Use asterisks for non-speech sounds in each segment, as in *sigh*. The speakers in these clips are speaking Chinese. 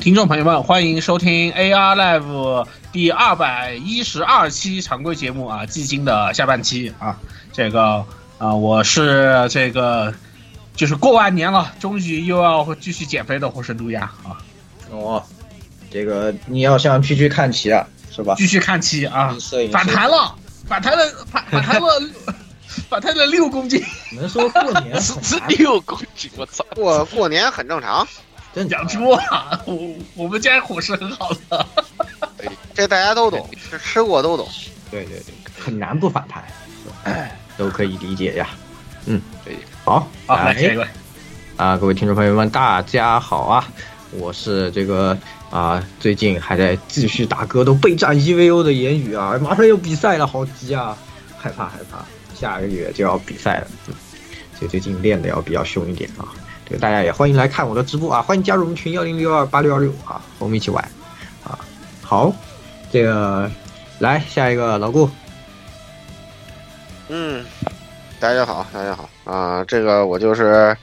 听众朋友们，欢迎收听 AR Live 第二百一十二期常规节目啊，寂静的下半期啊，这个啊，我是这个就是过完年了，终于又要继续减肥的火神杜亚啊。哦，这个你要向 PG 看齐啊，是吧？继续看齐啊，反弹了，反弹了，反 *laughs* 反弹了，反弹了六公斤。能说过年 *laughs* 六公斤，我操！过过年很正常，真养猪啊，我我们家伙食很好的。这大家都懂，吃吃过都懂。对对对，很难不反弹，哎，都可以理解呀。嗯，对，好，好，来下一位。啊，各位听众朋友们，大家好啊，我是这个啊，最近还在继续打歌，都备战 EVO 的言语啊，马上要比赛了，好急啊，害怕害怕，下个月就要比赛了，嗯，所以最近练的要比较凶一点啊。这个大家也欢迎来看我的直播啊，欢迎加入我们群幺零六二八六二六啊，和我们一起玩啊。好，这个来下一个老顾，嗯，大家好，大家好啊，这个我就是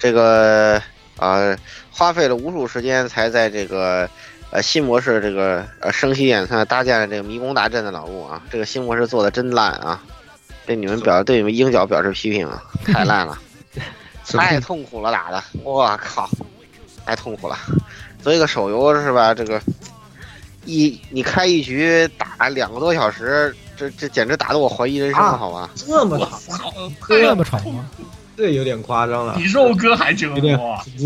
这个啊，花费了无数时间才在这个呃新模式这个呃生息演算搭建了这个迷宫大阵的老顾啊，这个新模式做的真烂啊，对你们表对你们鹰角表示批评啊，太烂了。*laughs* 太痛苦了，打的，我靠，太痛苦了。作为一个手游是吧？这个一你开一局打两个多小时，这这简直打得我怀疑人生了，好吧？这么长，这么长吗？这有点夸张了，比肉哥还折磨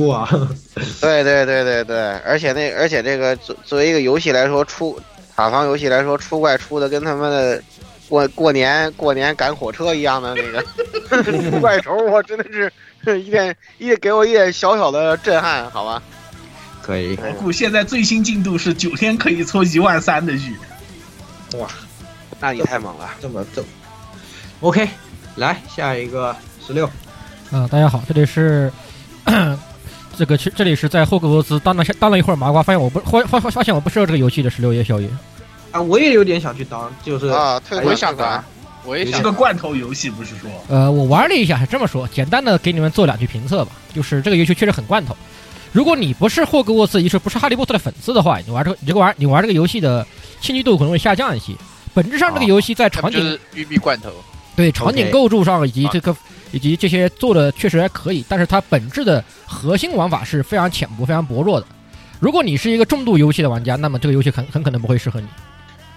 哇！*laughs* 对对对对对，而且那而且这个作作为一个游戏来说，出塔防游戏来说，出怪出的跟他妈的过过年过年赶火车一样的那个 *laughs* 出怪兽，我真的是。*laughs* 一点一点给我一点小小的震撼，好吧？可以。我估现在最新进度是九天可以抽一万三的玉。哇，那你太猛了，这么这么。OK，来下一个十六。嗯，大家好，这里是这个，这里是在霍格沃兹当了当了一会儿麻瓜，发现我不发发发现我不适合这个游戏的十六夜宵夜。啊，我也有点想去当，就是啊，我也想当。我也是个罐头游戏，不是说？呃，我玩了一下，是这么说，简单的给你们做两句评测吧。就是这个游戏确实很罐头。如果你不是霍格沃茨，也是不是哈利波特的粉丝的话，你玩这个，你这个玩你玩这个游戏的兴趣度可能会下降一些。本质上，这个游戏在场景玉米罐头，对场景构筑上以及这个以及这些做的确实还可以，但是它本质的核心玩法是非常浅薄、非常薄弱的。如果你是一个重度游戏的玩家，那么这个游戏很很可能不会适合你。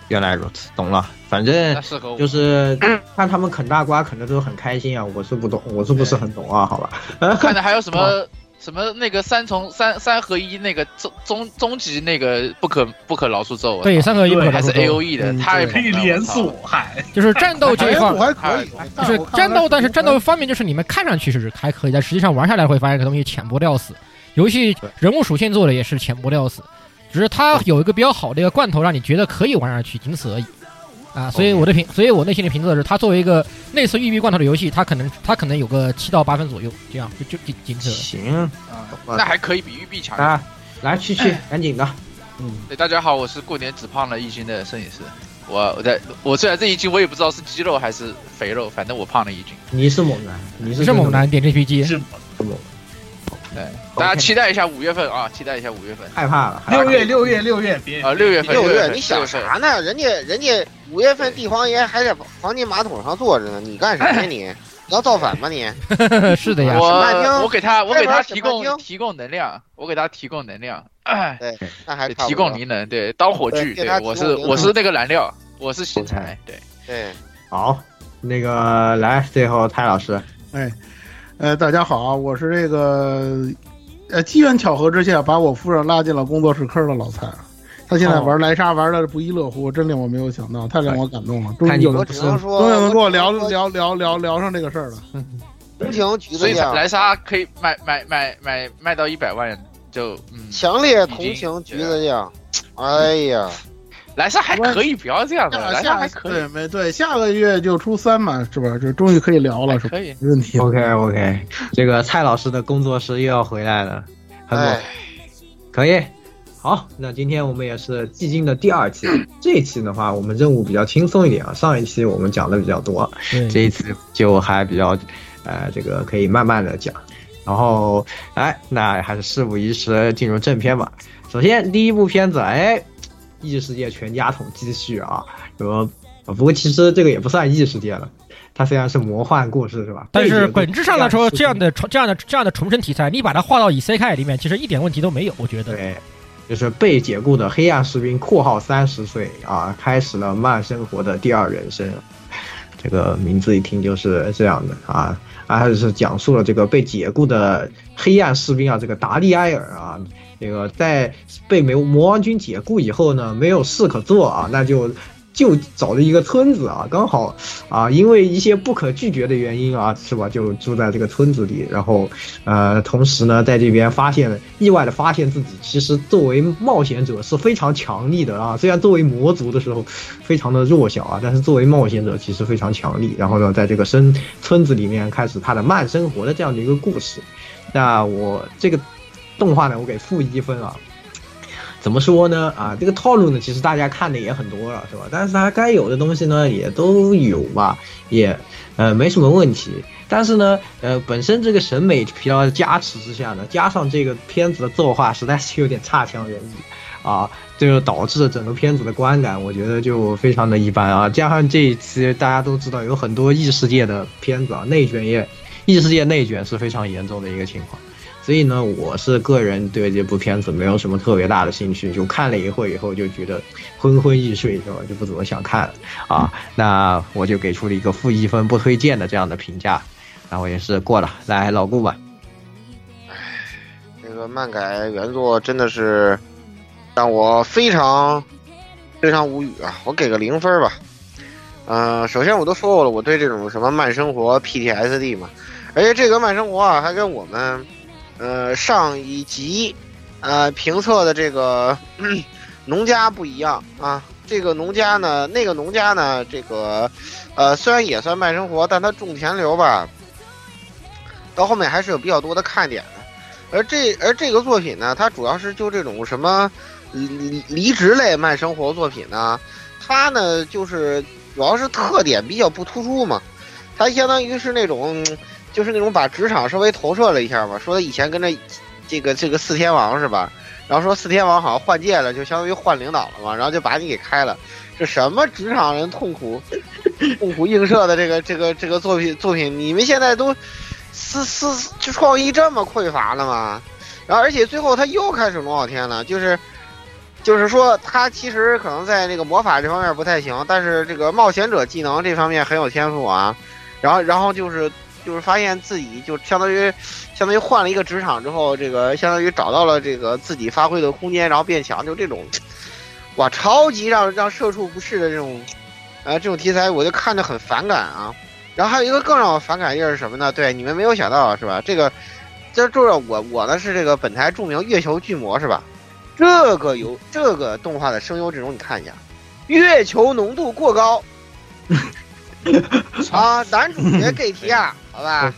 原来如此，懂了。反正就是看他们啃大瓜，啃的都很开心啊。我是不懂，我是不是很懂啊？好吧。看的还有什么 *laughs* 什么那个三重三三合一那个终终终极那个不可不可饶恕咒。对，三合一还是 A O E 的，它可以连锁，还就是战斗这一块还可以，就是战斗，但是战斗方面就是你们看上去是还可以，但实际上玩下来会发现这个东西浅薄的要死。游戏人物属性做的也是浅薄的要死。只是它有一个比较好的一个罐头，让你觉得可以玩下去，仅此而已。啊，所以我的评，所以我内心的评测是，它作为一个类似玉碧罐头的游戏，它可能它可能有个七到八分左右，这样就就仅仅此。行啊，那还可以比玉碧强。啊，来去去，赶紧的。嗯，对，大家好，我是过年只胖了一斤的摄影师。我我在我虽然这一斤我也不知道是肌肉还是肥肉，反正我胖了一斤。你是猛男，你是猛男，点 GPG 是猛。对，大家期待一下五月份啊！期待一下五月份。害怕了，六月六月六月别啊！六月份六月，你想啥呢？人家人家五月份帝皇爷还在黄金马桶上坐着呢，你干啥呀你？*laughs* 你要造反吗你？*laughs* 是的呀，我我给他我给他提供提供能量，我给他提供能量。对，那还提供灵能，对，当火炬，对，我是我是那个燃料，我是新材，对对。好，那个来最后蔡老师，哎。呃，大家好啊，我是这个，呃，机缘巧合之下把我夫人拉进了工作室坑的老蔡，他现在玩莱莎玩的不亦乐乎，真令我没有想到，太令我感动了。终于有人，终于能跟我聊聊聊聊聊上这个事儿了。*laughs* 同情橘子所以莱莎可以卖卖卖卖卖到一百万，就嗯，强烈同情橘子酱。哎呀。莱萨还可以，不要这样的。莱萨还可以，对没对？下个月就初三嘛，是吧？这终于可以聊了，是吧？可以，没问题。OK OK，这个蔡老师的工作室又要回来了，很猛，可以。好，那今天我们也是寂静的第二期，这一期的话，我们任务比较轻松一点啊。上一期我们讲的比较多，这一次就还比较，呃，这个可以慢慢的讲。然后，哎，那还是事不宜迟，进入正片吧。首先，第一部片子，哎。异世界全家桶继续啊，什么不过其实这个也不算异世界了，它虽然是魔幻故事是吧？但是本质上来说，这样的重这样的这样的重生题材，你把它画到以 C K 里面，其实一点问题都没有，我觉得。对，就是被解雇的黑暗士兵（括号三十岁啊）开始了慢生活的第二人生，这个名字一听就是这样的啊，还是讲述了这个被解雇的黑暗士兵啊，这个达利埃尔啊。这个在被魔魔王军解雇以后呢，没有事可做啊，那就就找了一个村子啊，刚好啊，因为一些不可拒绝的原因啊，是吧？就住在这个村子里，然后呃，同时呢，在这边发现意外的发现自己其实作为冒险者是非常强力的啊，虽然作为魔族的时候非常的弱小啊，但是作为冒险者其实非常强力。然后呢，在这个生村子里面开始他的慢生活的这样的一个故事。那我这个。动画呢，我给负一分啊。怎么说呢？啊，这个套路呢，其实大家看的也很多了，是吧？但是它该有的东西呢，也都有吧，也呃没什么问题。但是呢，呃，本身这个审美疲劳的加持之下呢，加上这个片子的作画实在是有点差强人意啊，这就导致了整个片子的观感，我觉得就非常的一般啊。加上这一期大家都知道，有很多异世界的片子啊，内卷也，异世界内卷是非常严重的一个情况。所以呢，我是个人对这部片子没有什么特别大的兴趣，就看了一会以后就觉得昏昏欲睡，是吧？就不怎么想看了啊。那我就给出了一个负一分，不推荐的这样的评价，那我也是过了。来，老顾吧。唉，这个漫改原作真的是让我非常非常无语啊！我给个零分吧。嗯，首先我都说过了，我对这种什么慢生活 PTSD 嘛，而且这个慢生活啊，还跟我们。呃，上一集，呃，评测的这个农家不一样啊。这个农家呢，那个农家呢，这个，呃，虽然也算慢生活，但它种田流吧，到后面还是有比较多的看点的。而这而这个作品呢，它主要是就这种什么离离职类慢生活作品呢，它呢就是主要是特点比较不突出嘛，它相当于是那种。就是那种把职场稍微投射了一下嘛，说他以前跟着这个这个四天王是吧？然后说四天王好像换届了，就相当于换领导了嘛，然后就把你给开了。这什么职场人痛苦 *laughs* 痛苦映射的这个这个这个作品作品，你们现在都思思就创意这么匮乏了吗？然后而且最后他又开始龙傲天了，就是就是说他其实可能在那个魔法这方面不太行，但是这个冒险者技能这方面很有天赋啊。然后然后就是。就是发现自己就相当于，相当于换了一个职场之后，这个相当于找到了这个自己发挥的空间，然后变强，就这种，哇，超级让让社畜不适的这种，呃，这种题材我就看着很反感啊。然后还有一个更让我反感的是什么呢？对，你们没有想到是吧？这个，这就是我我呢是这个本台著名月球巨魔是吧？这个有这个动画的声优阵容，你看一下，月球浓度过高 *laughs* 啊，男主角亚，*laughs* 好吧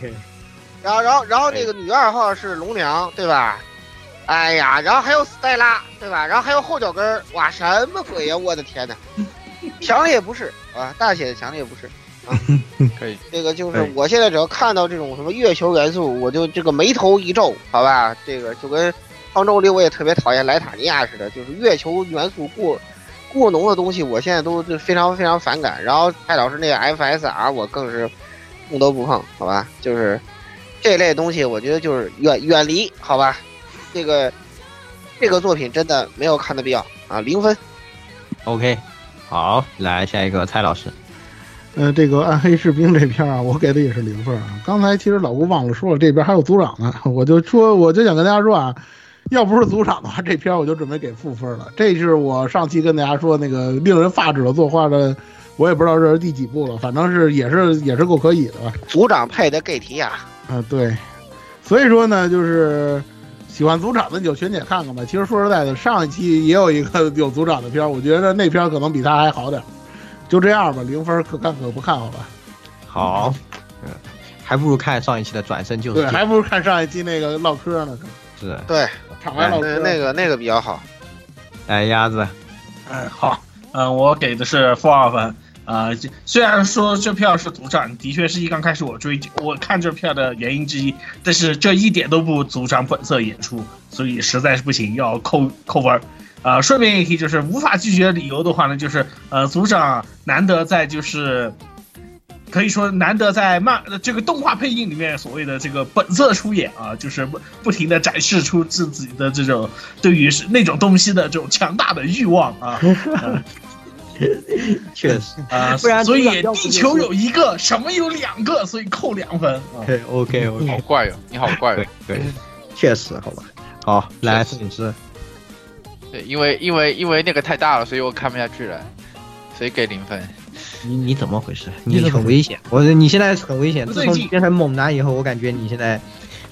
然后然后然后那个女二号是龙娘，对吧？哎呀，然后还有斯黛拉，对吧？然后还有后脚跟儿，哇，什么鬼呀！我的天哪，*laughs* 强烈不是啊，大写的强烈不是啊。可以，这个就是我现在只要看到这种什么月球元素，我就这个眉头一皱，好吧？这个就跟方舟里我也特别讨厌莱塔尼亚似的，就是月球元素过过浓的东西，我现在都就非常非常反感。然后蔡老师那个 FSR 我更是碰都不碰，好吧？就是这类东西，我觉得就是远远离，好吧？这个这个作品真的没有看的必要啊，零分。OK，好，来下一个蔡老师。呃，这个暗黑士兵这片啊，我给的也是零分啊。刚才其实老吴忘了说了，这边还有组长呢，我就说我就想跟大家说啊，*laughs* 要不是组长的话，这片我就准备给负分了。这是我上期跟大家说那个令人发指的作画的，我也不知道这是第几部了，反正是也是也是够可以的吧。组长配的 gay 提亚，啊，对，所以说呢，就是喜欢组长的你就全且看看吧。其实说实在的，上一期也有一个 *laughs* 有组长的片儿，我觉得那片儿可能比他还好点。就这样吧，零分可看可不看，好吧？好，嗯，还不如看上一期的转身就是对，还不如看上一期那个唠嗑呢，是。对，场外老师。那那个那个比较好。哎，鸭子，嗯，好，嗯，我给的是负二分。啊、这虽然说这票是组长，的确是一刚开始我追我看这票的原因之一，但是这一点都不组长本色演出，所以实在是不行，要扣扣分儿。啊、顺便一提，就是无法拒绝的理由的话呢，就是呃，组长难得在就是可以说难得在漫呃这个动画配音里面所谓的这个本色出演啊，就是不不停的展示出自己的这种对于是那种东西的这种强大的欲望啊。呃 *laughs* 确实啊，不然所以地球有一个，什么有两个，所以扣两分啊。，OK OK，好怪哦，你好怪哟哦。对，确实，好吧。好，来，摄影师，对，因为因为因为那个太大了，所以我看不下去了，所以给零分。你你怎么回事？你很危险，我你现在很危险。自最近从你变成猛男以后，我感觉你现在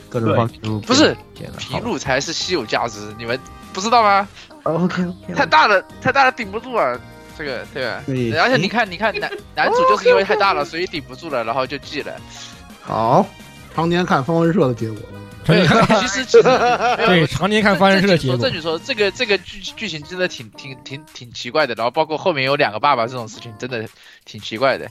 各种对方面不是皮鲁。才是稀有价值，你们不知道吗？OK *laughs* 太 OK，大了，太大了顶不住啊，这个对吧？对而且你看，你看男 *laughs* 男主就是因为太大了，所以顶不住了，然后就记了。好，常年看方文社的结果。对，其实其实对，常年看发生这个结果正，经说，这个这个剧剧情真的挺挺挺挺奇怪的，然后包括后面有两个爸爸这种事情，真的挺奇怪的。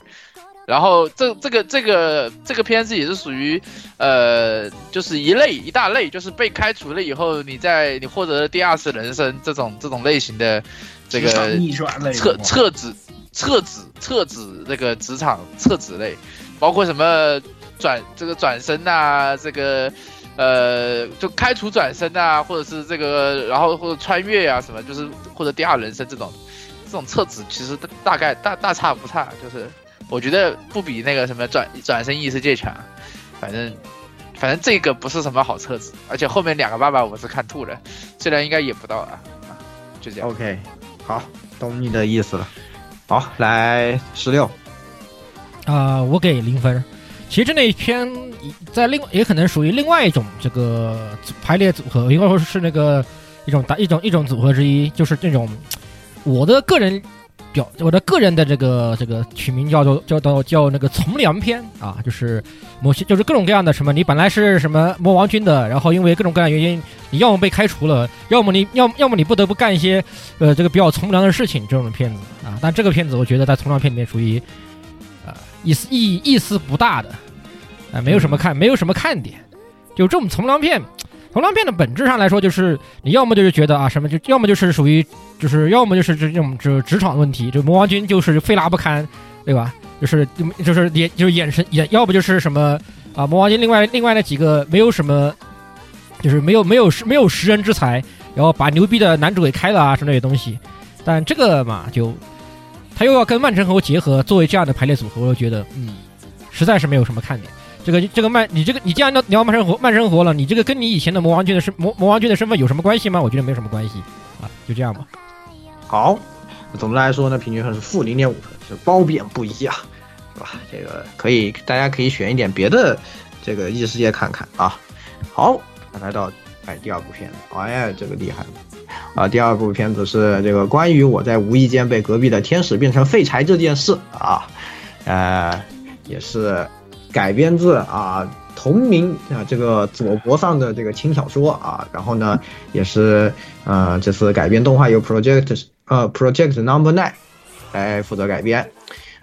然后这这个这个这个片子也是属于，呃，就是一类一大类，就是被开除了以后，你在你获得了第二次人生这种这种类型的这个逆转类撤的撤职撤职撤职那个职场撤职类，包括什么转这个转身呐、这个呃就开除转身啊，或者是这个然后或者穿越啊什么，就是或者第二人生这种这种册子，其实大大概大大差不差，就是我觉得不比那个什么转转身异世界强，反正。反正这个不是什么好册子，而且后面两个爸爸我是看吐了，虽然应该也不到啊，啊，就这样。OK，好，懂你的意思了。好，来十六，啊、我给零分。其实那一篇在另也可能属于另外一种这个排列组合，应该说是那个一种打一种一种组合之一，就是这种我的个人表我的个人的这个这个取名叫做叫到叫那个从良篇啊，就是某些就是各种各样的什么，你本来是什么魔王军的，然后因为各种各样原因，你要么被开除了，要么你要要么你不得不干一些呃这个比较从良的事情，这种片子啊。但这个片子我觉得在从良片里面属于。意思意意思不大的，啊、没有什么看，没有什么看点。就这种从良片，从良片的本质上来说，就是你要么就是觉得啊什么，就要么就是属于，就是要么就是这种这职场问题，就魔王军就是非拉不堪，对吧？就是就是眼就是眼神眼，要不就是什么啊魔王军另外另外那几个没有什么，就是没有没有没有识人之才，然后把牛逼的男主给开了啊，什么那些东西。但这个嘛就。他又要跟慢成猴结合，作为这样的排列组合，我就觉得，嗯，实在是没有什么看点。这个这个慢，你这个你既然要聊慢生活慢生活了，你这个跟你以前的魔王军的身魔魔王军的身份有什么关系吗？我觉得没什么关系啊，就这样吧。好，总的来说呢，平均分是负零点五分，是褒贬不一啊，是吧？这个可以，大家可以选一点别的这个异世界看看啊。好，来到哎第二部片子，哎呀，这个厉害了，啊，第二部片子是这个关于我在无意间被隔壁的天使变成废柴这件事啊，呃，也是改编自啊同名啊这个佐伯上的这个轻小说啊，然后呢也是呃这次改编动画由 Project 呃 Project Number Nine 来负责改编。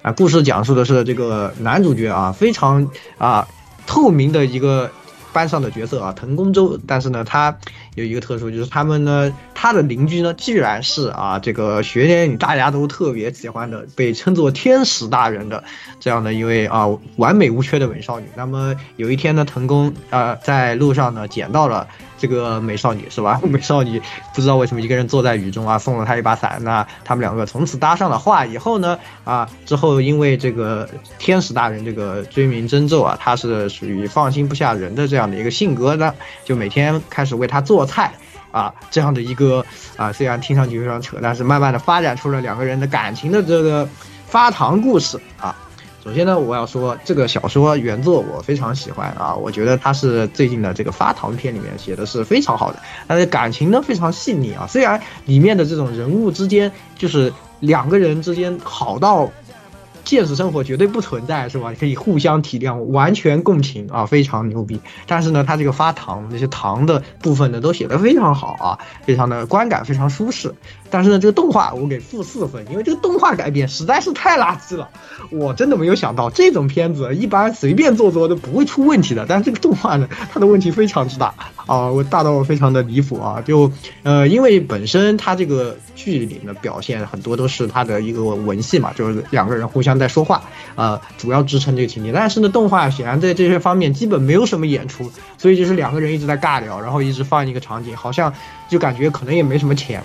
啊，故事讲述的是这个男主角啊，非常啊透明的一个班上的角色啊，藤宫周。但是呢，他有一个特殊，就是他们呢，他的邻居呢，居然是啊这个学年里大家都特别喜欢的，被称作天使大人的这样的一位啊完美无缺的美少女。那么有一天呢，藤宫啊在路上呢捡到了。这个美少女是吧？*laughs* 美少女不知道为什么一个人坐在雨中啊，送了她一把伞。那他们两个从此搭上了话。以后呢，啊，之后因为这个天使大人这个追名真咒啊，他是属于放心不下人的这样的一个性格呢，就每天开始为他做菜啊，这样的一个啊，虽然听上去非常扯，但是慢慢的发展出了两个人的感情的这个发糖故事啊。首先呢，我要说这个小说原作我非常喜欢啊，我觉得它是最近的这个发糖片里面写的是非常好的，但是感情呢非常细腻啊，虽然里面的这种人物之间就是两个人之间好到。现实生活绝对不存在，是吧？可以互相体谅，完全共情啊，非常牛逼。但是呢，他这个发糖那些糖的部分呢，都写的非常好啊，非常的观感非常舒适。但是呢，这个动画我给负四分，因为这个动画改编实在是太垃圾了。我真的没有想到这种片子一般随便做做都不会出问题的，但是这个动画呢，它的问题非常之大啊，我大到非常的离谱啊。就呃，因为本身它这个剧里的表现很多都是它的一个文戏嘛，就是两个人互相。在说话，呃，主要支撑这个情节。但是呢，动画显然在这些方面基本没有什么演出，所以就是两个人一直在尬聊，然后一直放一个场景，好像就感觉可能也没什么钱，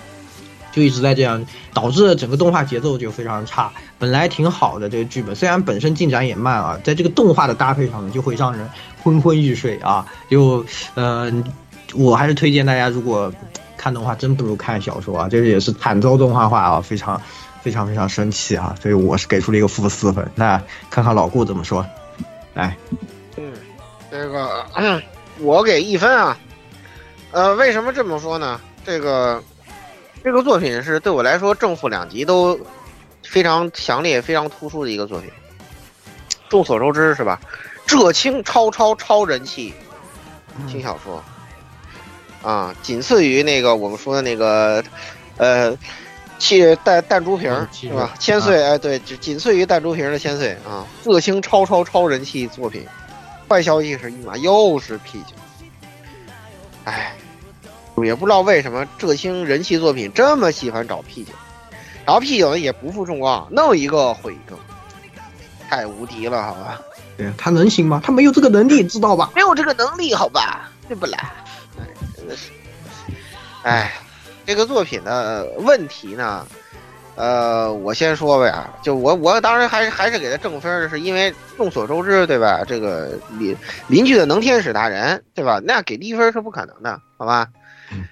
就一直在这样，导致整个动画节奏就非常差。本来挺好的这个剧本，虽然本身进展也慢啊，在这个动画的搭配上呢，就会让人昏昏欲睡啊。就，呃，我还是推荐大家，如果看动画，真不如看小说啊。这个也是惨遭动画化啊，非常。非常非常生气啊！所以我是给出了一个负四分。那看看老顾怎么说？来，嗯，这个 *clears throat* 我给一分啊。呃，为什么这么说呢？这个这个作品是对我来说正负两极都非常强烈、非常突出的一个作品。众所周知是吧？浙青超超超人气轻小说啊，仅次于那个我们说的那个呃。气弹弹珠瓶是吧？千岁哎，对，仅仅次于弹珠瓶的千岁啊！热星超超超人气作品，坏消息是一码又是 P 九，哎，也不知道为什么浙星人气作品这么喜欢找 P 九，然后 P 九呢也不负众望，弄一个毁一个，太无敌了，好吧？对他能行吗？他没有这个能力，知道吧？没有这个能力，好吧？对不啦？哎，真的是，哎。这个作品的问题呢，呃，我先说吧，就我我当然还是还是给他正分，是因为众所周知，对吧？这个邻邻居的能天使大人，对吧？那给低分是不可能的，好吧？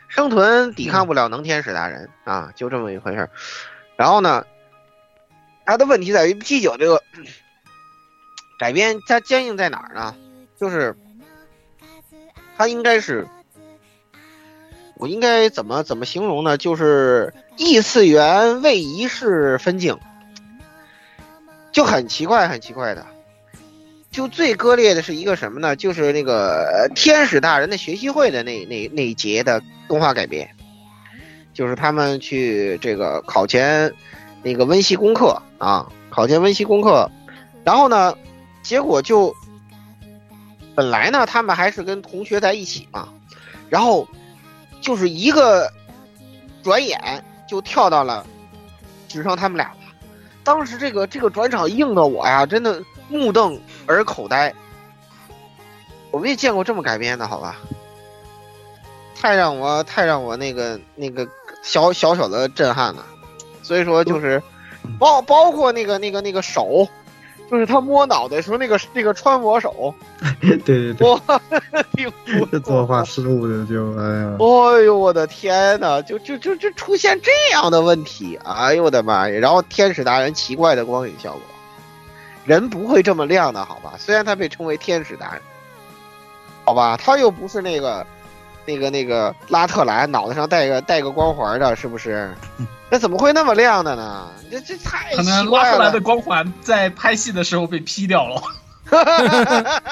生存抵抗不了能天使大人啊，就这么一回事然后呢，他的问题在于 P 九这个改编，它坚硬在哪儿呢？就是它应该是。我应该怎么怎么形容呢？就是异次元位移式分镜，就很奇怪，很奇怪的。就最割裂的是一个什么呢？就是那个天使大人的学习会的那那那一节的动画改编，就是他们去这个考前那个温习功课啊，考前温习功课，然后呢，结果就本来呢，他们还是跟同学在一起嘛，然后。就是一个转眼就跳到了，只剩他们俩了。当时这个这个转场硬的我呀，真的目瞪而口呆。我没见过这么改编的，好吧？太让我太让我那个那个小小小的震撼了。所以说就是包包括那个那个那个手。就是他摸脑袋时候那个那个穿模手，*laughs* 对对对，哇，*laughs* 这作画失误的就哎呀，哎呦我的天呐，就就就就出现这样的问题，哎呦我的妈呀！然后天使达人奇怪的光影效果，人不会这么亮的好吧？虽然他被称为天使达人，好吧，他又不是那个那个那个拉特兰脑袋上戴个戴个光环的，是不是？*laughs* 那怎么会那么亮的呢？这这太可能奇怪了拉特兰的。光环在拍戏的时候被 P 掉了。*laughs*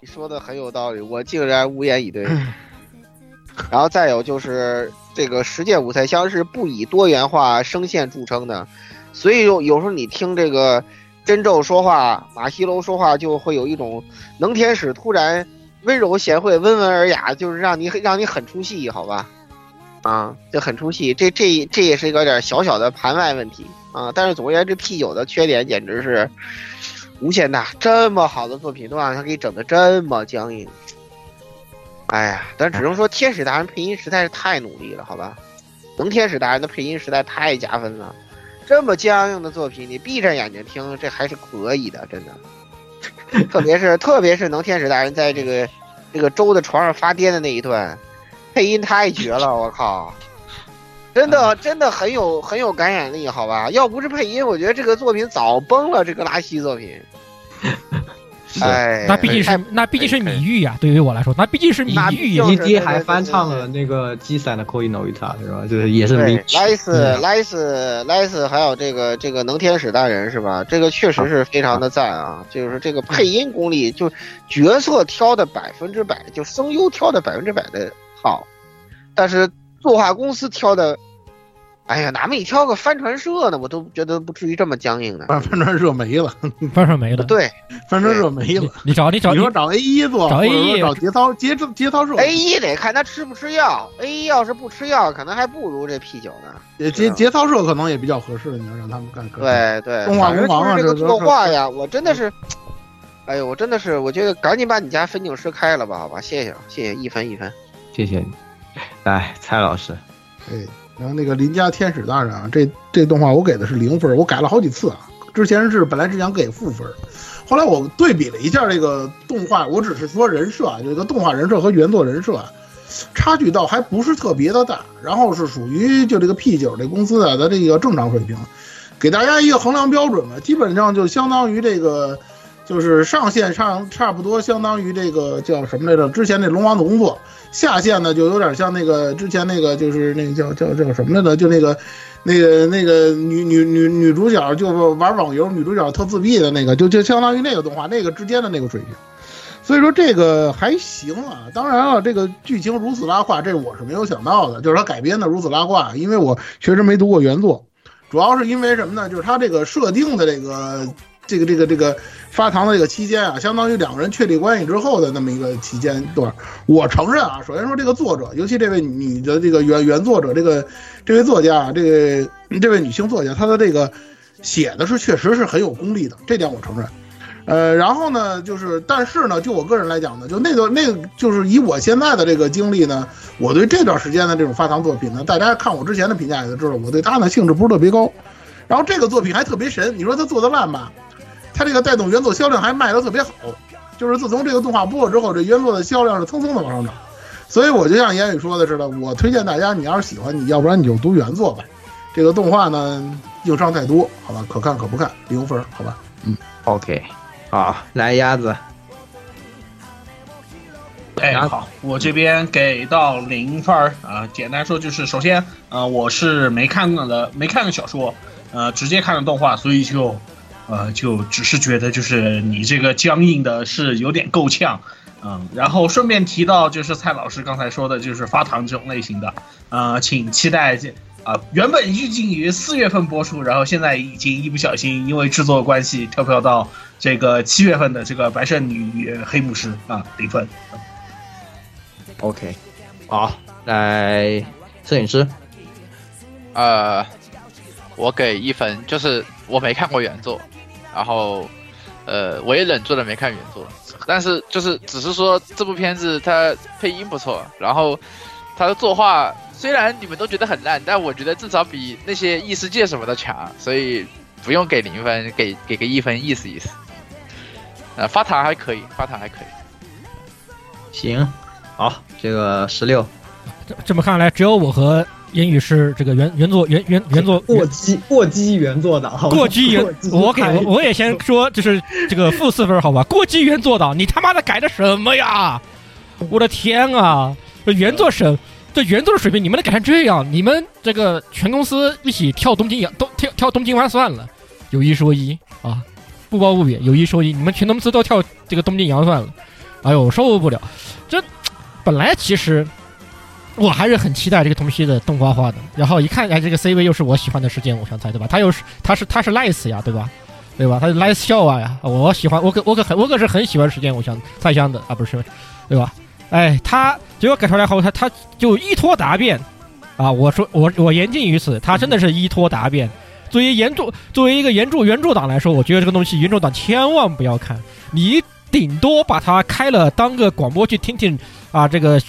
你说的很有道理，我竟然无言以对。*coughs* 然后再有就是这个十届五彩箱是不以多元化声线著称的，所以有有时候你听这个真咒说话、马西楼说话，就会有一种能天使突然温柔贤惠、温文尔雅，就是让你让你很出戏，好吧？啊，就很出戏。这这这也是一个点小小的盘外问题啊。但是总而言之，P 九的缺点简直是无限大。这么好的作品都让他给整的这么僵硬，哎呀，但只能说天使大人配音实在是太努力了，好吧？能天使大人的配音实在太加分了。这么僵硬的作品，你闭着眼睛听，这还是可以的，真的。*laughs* 特别是特别是能天使大人在这个这个周的床上发癫的那一段，配音太绝了，*laughs* 我靠！真的真的很有很有感染力，好吧？要不是配音，我觉得这个作品早崩了。这个拉稀作品，*laughs* 哎，那毕竟是那毕竟是米玉呀，对于我来说，那毕竟是米玉呀。，E D 还翻唱了那个 G 三的《Coin o i t a》是吧？就是也是对名曲。莱斯莱斯莱斯，还有这个这个能天使大人是吧？这个确实是非常的赞啊！就是这个配音功力，就角色挑的百分之百，就声优挑的百分之百的好，但是作画公司挑的，哎呀，哪没挑个帆船社呢？我都觉得不至于这么僵硬的。帆 *laughs* 帆船社没了，*laughs* 帆船没了。对，帆船社没了。你找你找你说找 A 一做，找或者 A1 说找节操节操节操社 A 一得看他吃不吃药，A 一要是不吃药，可能还不如这 P 九呢。节节节操社可能也比较合适，你要让他们干。对对，动画反正工坊啊，这个作这画呀，我真的是，哎呦，我真的是，我觉得赶紧把你家分镜师开了吧，好吧，谢谢谢谢，一分一分。谢谢你。来，蔡老师，对，然后那个邻家天使大人啊，这这动画我给的是零分，我改了好几次啊。之前是本来是想给负分，后来我对比了一下这个动画，我只是说人设啊，这个动画人设和原作人设啊，差距倒还不是特别的大，然后是属于就这个 P 九这公司啊的这个正常水平，给大家一个衡量标准吧，基本上就相当于这个。就是上线上差不多相当于这个叫什么来着？之前那龙王的工作，下线呢就有点像那个之前那个就是那个叫叫叫什么来着？就那个那个那个女女女女主角就玩网游，女主角特自闭的那个，就就相当于那个动画那个之间的那个水平。所以说这个还行啊。当然了，这个剧情如此拉胯，这我是没有想到的，就是它改编的如此拉胯，因为我确实没读过原作，主要是因为什么呢？就是它这个设定的这个这个这个这个发糖的这个期间啊，相当于两个人确立关系之后的那么一个期间段。我承认啊，首先说这个作者，尤其这位女的这个原原作者，这个这位作家啊，这个这位女性作家，她的这个写的是确实是很有功力的，这点我承认。呃，然后呢，就是但是呢，就我个人来讲呢，就那个那个，就是以我现在的这个经历呢，我对这段时间的这种发糖作品呢，大家看我之前的评价也就知道，我对它呢兴致不是特别高。然后这个作品还特别神，你说它做的烂吧？它这个带动原作销量还卖的特别好，就是自从这个动画播了之后，这原作的销量是蹭蹭的往上涨。所以我就像言语说的似的，我推荐大家，你要是喜欢，你要不然你就读原作吧。这个动画呢硬伤太多，好吧，可看可不看，零分，好吧。嗯，OK，好，来鸭子，哎，好，我这边给到零分儿啊。简单说就是，首先，呃，我是没看过的，没看过小说，呃，直接看的动画，所以就，呃，就只是觉得就是你这个僵硬的是有点够呛，嗯。然后顺便提到，就是蔡老师刚才说的，就是发糖这种类型的，呃，请期待这。啊，原本预计于四月份播出，然后现在已经一不小心因为制作关系跳票到这个七月份的这个白圣女与黑牧师啊，零分。OK，好，来摄影师，呃，我给一分，就是我没看过原作，然后呃，我也忍住了没看原作，但是就是只是说这部片子它配音不错，然后它的作画虽然你们都觉得很烂，但我觉得至少比那些异世界什么的强，所以不用给零分，给给个一分意思意思。呃，发糖还可以，发糖还可以。行，好，这个十六，这这么看来，只有我和言语是这个原原作原原原作过激过激原作党，过激原，我给我 *laughs* 我也先说，就是这个负四分好吧？过激原作党，你他妈的改的什么呀？我的天啊！这原作神，这原作的水平，你们能改成这样？你们这个全公司一起跳东京洋，都跳跳东京湾算了。有一说一啊，不褒不贬。有一说一，你们全公司都跳这个东京洋算了。哎呦，受不了！这本来其实我还是很期待这个东西的动画化的。然后一看，哎，这个 CV 又是我喜欢的时间偶像菜，对吧？他又是他是他是 Nice 呀，对吧？对吧？他是 Nice 笑啊呀！我喜欢，我可我可很我可是很喜欢时间偶像菜香的啊，不是，对吧？哎，他结果改出来后，他他就一拖答辩啊！我说我我言尽于此，他真的是一拖答辩。作为原著作为一个原著原著党来说，我觉得这个东西原著党千万不要看，你顶多把它开了当个广播去听听啊，这个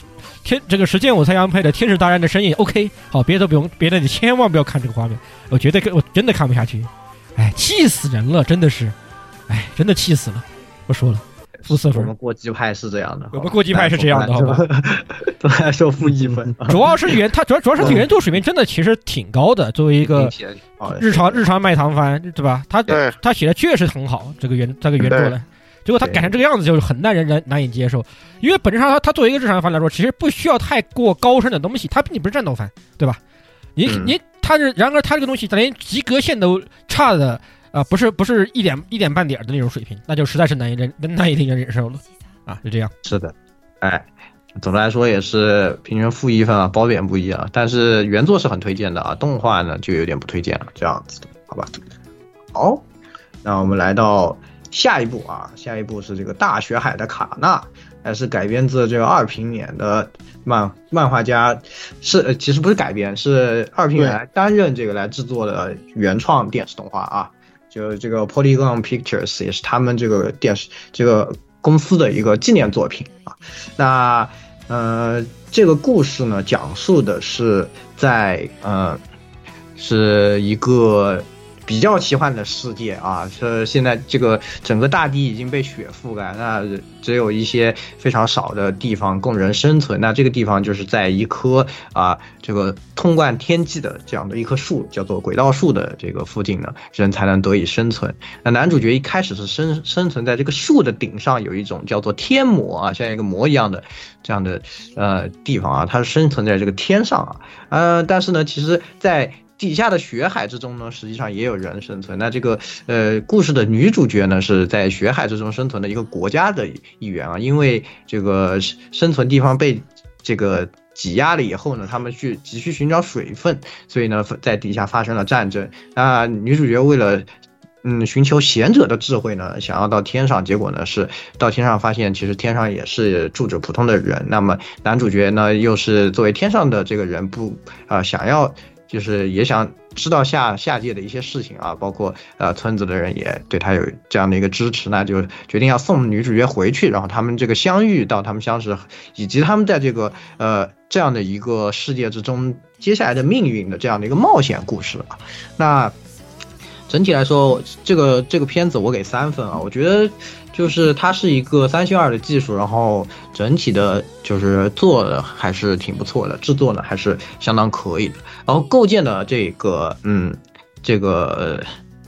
天这个时间我才安排的《天使大战》的身影，OK，好，别的不用，别的你千万不要看这个画面，我绝对我真的看不下去，哎，气死人了，真的是，哎，真的气死了，不说了。负四分，我们过激派是这样的，我们过激派是这样的，好吧？都还说负一分，主要是原他主要主要是原作水平真的其实挺高的，作为一个日常日常卖糖番，对吧？他他写的确实很好，这个原这个原作的，结果他改成这个样子，就是很难人难难以接受。因为本质上他他作为一个日常番来说，其实不需要太过高深的东西，他毕竟不是战斗番，对吧？你你他是然而他这个东西连及格线都差的。啊，不是不是一点一点半点的那种水平，那就实在是难以忍难以令人忍受了，*laughs* 啊，就这样。是的，哎，总的来说也是平均负一分啊，褒贬不一啊。但是原作是很推荐的啊，动画呢就有点不推荐了，这样子的，好吧？好，那我们来到下一步啊，下一步是这个大雪海的卡纳，还是改编自这个二平年的漫漫画家，是其实不是改编，是二平来担任这个来制作的原创电视动画啊。就这个 Polygon Pictures 也是他们这个电视这个公司的一个纪念作品啊。那呃，这个故事呢，讲述的是在呃，是一个。比较奇幻的世界啊，是现在这个整个大地已经被雪覆盖，那只有一些非常少的地方供人生存。那这个地方就是在一棵啊，这个通贯天际的这样的一棵树，叫做轨道树的这个附近呢，人才能得以生存。那男主角一开始是生生存在这个树的顶上，有一种叫做天魔啊，像一个魔一样的这样的呃地方啊，它是生存在这个天上啊，呃，但是呢，其实，在底下的血海之中呢，实际上也有人生存。那这个呃，故事的女主角呢，是在血海之中生存的一个国家的一员啊。因为这个生存地方被这个挤压了以后呢，他们去急需寻找水分，所以呢，在底下发生了战争。那女主角为了嗯寻求贤者的智慧呢，想要到天上，结果呢是到天上发现，其实天上也是住着普通的人。那么男主角呢，又是作为天上的这个人，不啊想要。就是也想知道下下界的一些事情啊，包括呃村子的人也对他有这样的一个支持，那就决定要送女主角回去，然后他们这个相遇到他们相识，以及他们在这个呃这样的一个世界之中接下来的命运的这样的一个冒险故事啊。那整体来说，这个这个片子我给三分啊，我觉得。就是它是一个三星二的技术，然后整体的就是做的还是挺不错的，制作呢还是相当可以的，然后构建的这个嗯这个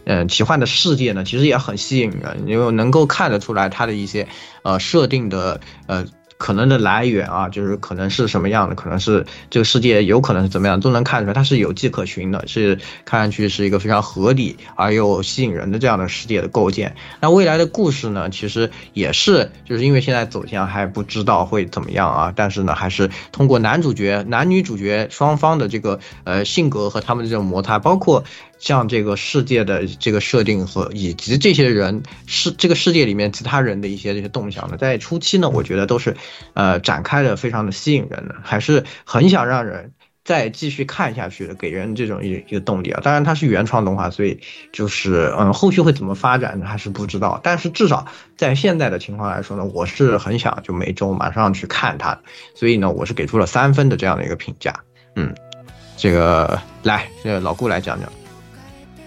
嗯奇幻的世界呢，其实也很吸引人，因为能够看得出来它的一些呃设定的呃。可能的来源啊，就是可能是什么样的，可能是这个世界有可能是怎么样，都能看出来，它是有迹可循的，是看上去是一个非常合理而又吸引人的这样的世界的构建。那未来的故事呢，其实也是就是因为现在走向还不知道会怎么样啊，但是呢，还是通过男主角、男女主角双方的这个呃性格和他们的这种摩擦，包括。像这个世界的这个设定和以及这些人是这个世界里面其他人的一些这些动向呢，在初期呢，我觉得都是，呃，展开的非常的吸引人的，还是很想让人再继续看下去的，给人这种一一个动力啊。当然它是原创动画，所以就是嗯，后续会怎么发展呢，还是不知道。但是至少在现在的情况来说呢，我是很想就每周马上去看它，所以呢，我是给出了三分的这样的一个评价。嗯，这个来，这个老顾来讲讲。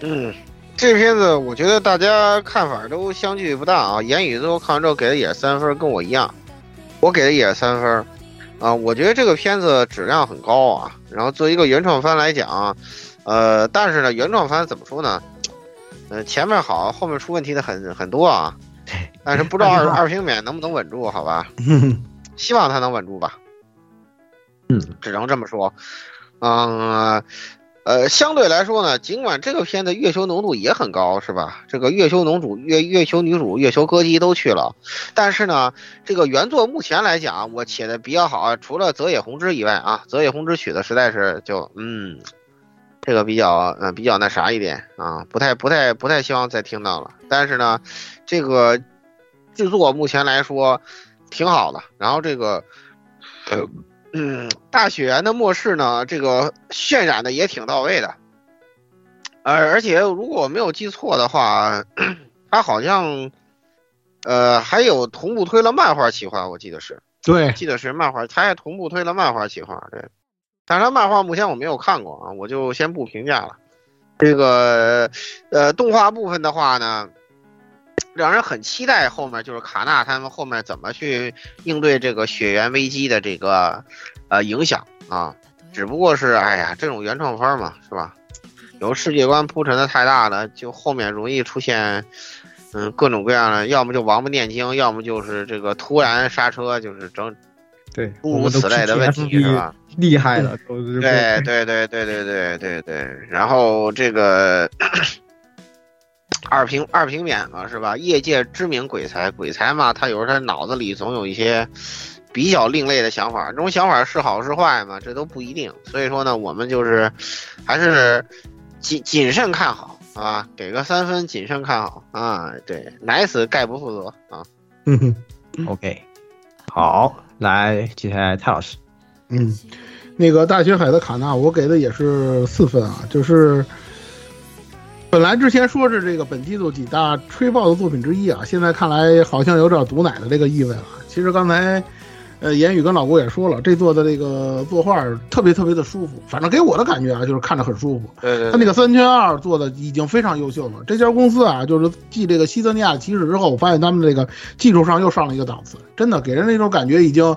嗯，这片子我觉得大家看法都相距不大啊。言语最后看完之后给的也是三分，跟我一样，我给的也是三分。啊，我觉得这个片子质量很高啊。然后作为一个原创番来讲，呃，但是呢，原创番怎么说呢？呃，前面好，后面出问题的很很多啊。*laughs* 但是不知道二二平免能不能稳住，好吧？*laughs* 希望他能稳住吧。嗯，只能这么说。嗯，呃，呃相对来说呢，尽管这个片子月球浓度也很高，是吧？这个月球男主、月月球女主、月球歌姬都去了，但是呢，这个原作目前来讲，我写的比较好啊，除了泽野弘之以外啊，泽野弘之曲的实在是就嗯，这个比较嗯比较那啥一点啊，不太不太不太希望再听到了。但是呢，这个制作目前来说挺好的，然后这个呃。嗯，大雪原的末世呢，这个渲染的也挺到位的，而而且如果我没有记错的话，他好像，呃，还有同步推了漫画企划，我记得是，对，记得是漫画，他还同步推了漫画企划，对，但是他漫画目前我没有看过啊，我就先不评价了。这个，呃，动画部分的话呢。让人很期待后面就是卡纳他们后面怎么去应对这个血缘危机的这个呃影响啊，只不过是哎呀这种原创番嘛是吧？有世界观铺陈的太大了，就后面容易出现嗯各种各样的，要么就王八念经，要么就是这个突然刹车，就是整对诸如此类的问题是吧？厉害了，对对对对对对对对，然后这个。二平二平免嘛是吧？业界知名鬼才，鬼才嘛，他有时候他脑子里总有一些比较另类的想法，这种想法是好是坏嘛，这都不一定。所以说呢，我们就是还是谨谨慎看好啊，给个三分，谨慎看好啊。对，nice 概不负责啊。嗯哼，OK，好，来接下来蔡老师。嗯，那个大学海的卡纳，我给的也是四分啊，就是。本来之前说是这个本季度几大吹爆的作品之一啊，现在看来好像有点毒奶的这个意味了。其实刚才，呃，言语跟老郭也说了，这做的这个作画特别特别的舒服，反正给我的感觉啊，就是看着很舒服。对对。他那个三圈二做的已经非常优秀了。这家公司啊，就是继这个西泽尼亚骑士之后，我发现他们这个技术上又上了一个档次，真的给人那种感觉已经。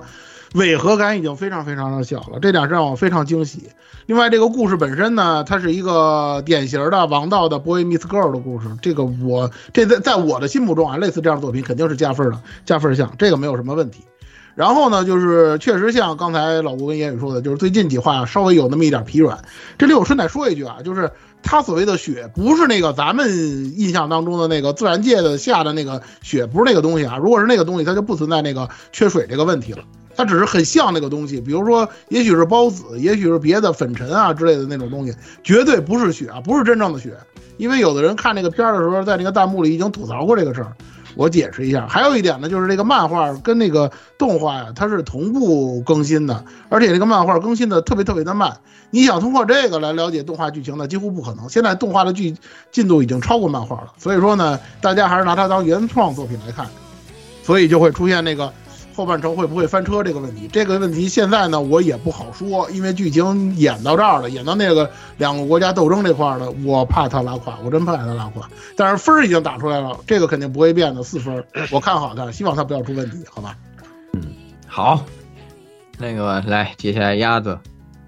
违和感已经非常非常的小了，这点让我非常惊喜。另外，这个故事本身呢，它是一个典型的王道的 boy meets girl 的故事。这个我这在在我的心目中啊，类似这样的作品肯定是加分的，加分项，这个没有什么问题。然后呢，就是确实像刚才老吴跟言语说的，就是最近几话稍微有那么一点疲软。这里我顺带说一句啊，就是他所谓的雪，不是那个咱们印象当中的那个自然界的下的那个雪，不是那个东西啊。如果是那个东西，它就不存在那个缺水这个问题了。它只是很像那个东西，比如说，也许是孢子，也许是别的粉尘啊之类的那种东西，绝对不是雪啊，不是真正的雪。因为有的人看那个片儿的时候，在那个弹幕里已经吐槽过这个事儿。我解释一下，还有一点呢，就是这个漫画跟那个动画呀，它是同步更新的，而且这个漫画更新的特别特别的慢。你想通过这个来了解动画剧情呢，几乎不可能。现在动画的剧进度已经超过漫画了，所以说呢，大家还是拿它当原创作品来看，所以就会出现那个。后半程会不会翻车这个问题？这个问题现在呢，我也不好说，因为剧情演到这儿了，演到那个两个国家斗争这块儿了，我怕他拉胯，我真怕他拉胯。但是分儿已经打出来了，这个肯定不会变的，四分，*coughs* 我看好他，希望他不要出问题，好吧？嗯，好，那个来，接下来鸭子，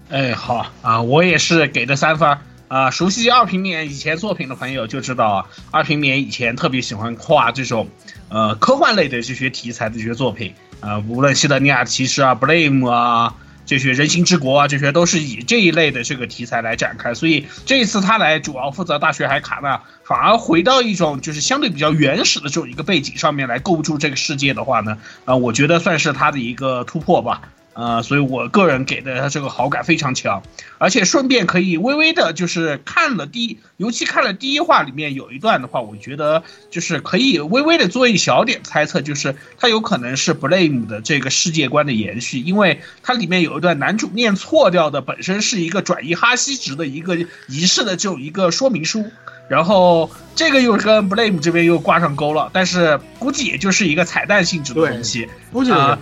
哎，好啊，我也是给的三分啊。熟悉二平面以前作品的朋友就知道啊，二平面以前特别喜欢画这种呃科幻类的这些题材的这些作品。呃，无论西德尼亚骑士啊、Blame 啊，这些人形之国啊，这些都是以这一类的这个题材来展开。所以这一次他来主要负责大学海卡纳，反而回到一种就是相对比较原始的这种一个背景上面来构筑这个世界的话呢，啊，我觉得算是他的一个突破吧。呃，所以我个人给的这个好感非常强，而且顺便可以微微的，就是看了第，尤其看了第一话里面有一段的话，我觉得就是可以微微的做一小点猜测，就是它有可能是 Blame 的这个世界观的延续，因为它里面有一段男主念错掉的，本身是一个转移哈希值的一个仪式的这种一个说明书，然后这个又跟 Blame 这边又挂上钩了，但是估计也就是一个彩蛋性质的东西，估计啊。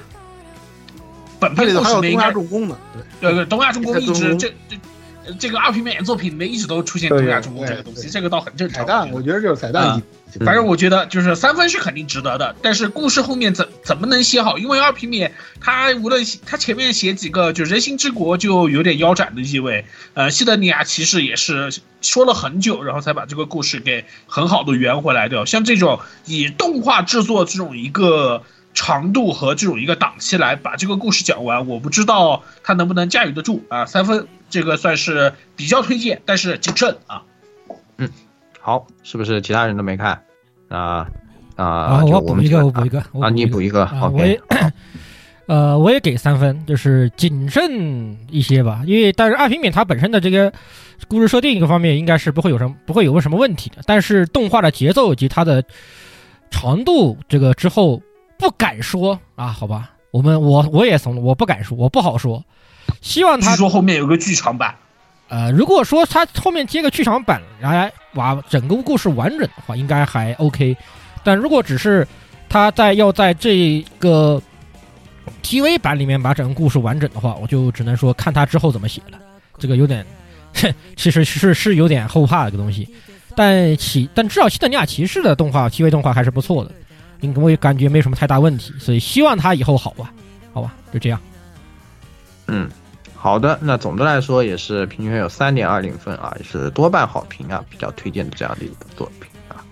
本片里头还有东亚重工的，对对，东亚重工一直这这这个二平面作品里面一直都出现东亚重工这个东西，这个倒很正常。彩蛋，我觉得就是彩蛋。反正我觉得就是三分是肯定值得的，但是故事后面怎怎么能写好？因为二平面他无论他前面写几个就人心之国就有点腰斩的意味，呃，西德尼亚骑士也是说了很久，然后才把这个故事给很好的圆回来的。像这种以动画制作这种一个。长度和这种一个档期来把这个故事讲完，我不知道他能不能驾驭得住啊。三分这个算是比较推荐，但是谨慎啊。嗯好，是不是其他人都没看？啊啊，我补一个，我补一个，我啊，你补补一个啊，我也，OK，*coughs* 呃，我也给三分，就是谨慎一些吧，因为但是二平免它本身的这个故事设定一个方面应该是不会有什么不会有什么问题的，但是动画的节奏以及它的长度，这个之后不敢说啊，好吧，我们我我也怂了，我不敢说，我不好说，希望他据说后面有个剧场版，呃，如果说他后面接个剧场版来把整个故事完整的话，应该还 OK。但如果只是他在要在这个 TV 版里面把整个故事完整的话，我就只能说看他之后怎么写了。这个有点，*laughs* 其实是是有点后怕的一个东西。但骑但至少西德尼亚骑士的动画 TV 动画还是不错的，应我也感觉没什么太大问题，所以希望他以后好吧，好吧，就这样。嗯，好的，那总的来说也是平均有三点二零分啊，也是多半好评啊，比较推荐的这样的一部作品啊。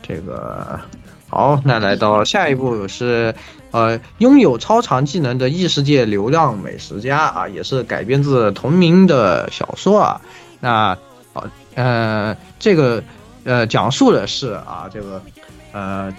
这个好，那来到下一部是呃拥有超长技能的异世界流浪美食家啊，也是改编自同名的小说啊。那好，呃，这个呃讲述的是啊这个呃。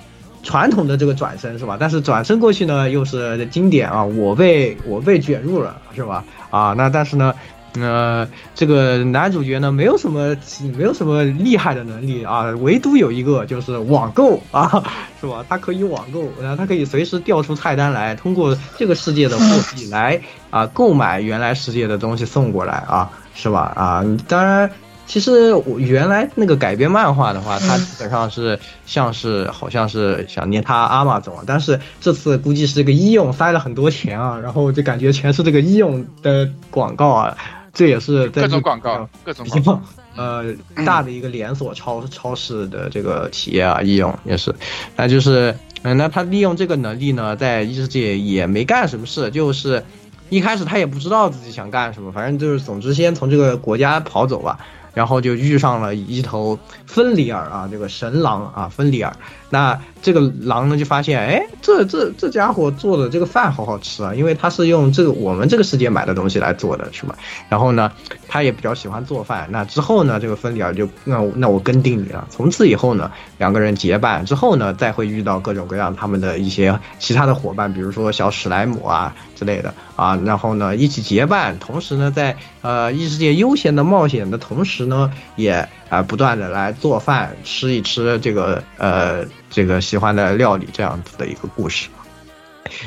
传统的这个转身是吧？但是转身过去呢，又是经典啊！我被我被卷入了是吧？啊，那但是呢，呃，这个男主角呢，没有什么没有什么厉害的能力啊，唯独有一个就是网购啊，是吧？他可以网购，然后他可以随时调出菜单来，通过这个世界的货币来啊购买原来世界的东西送过来啊，是吧？啊，当然。其实我原来那个改编漫画的话，它基本上是像是好像是想念他阿玛总，但是这次估计是这个医用塞了很多钱啊，然后就感觉全是这个医用的广告啊，这也是各种广告，各种广告。呃大的一个连锁超超市的这个企业啊，医用也是，那就是嗯，那他利用这个能力呢，在异世界也没干什么事，就是一开始他也不知道自己想干什么，反正就是总之先从这个国家跑走吧。然后就遇上了一头芬里尔啊，这个神狼啊，芬里尔。那这个狼呢，就发现，哎，这这这家伙做的这个饭好好吃啊，因为他是用这个我们这个世界买的东西来做的，是吧？然后呢，他也比较喜欢做饭。那之后呢，这个芬里尔就，那那我跟定你了。从此以后呢，两个人结伴之后呢，再会遇到各种各样他们的一些其他的伙伴，比如说小史莱姆啊之类的啊。然后呢，一起结伴，同时呢，在呃异世界悠闲的冒险的同时呢，也啊不断的来做饭，吃一吃这个呃。这个喜欢的料理这样子的一个故事，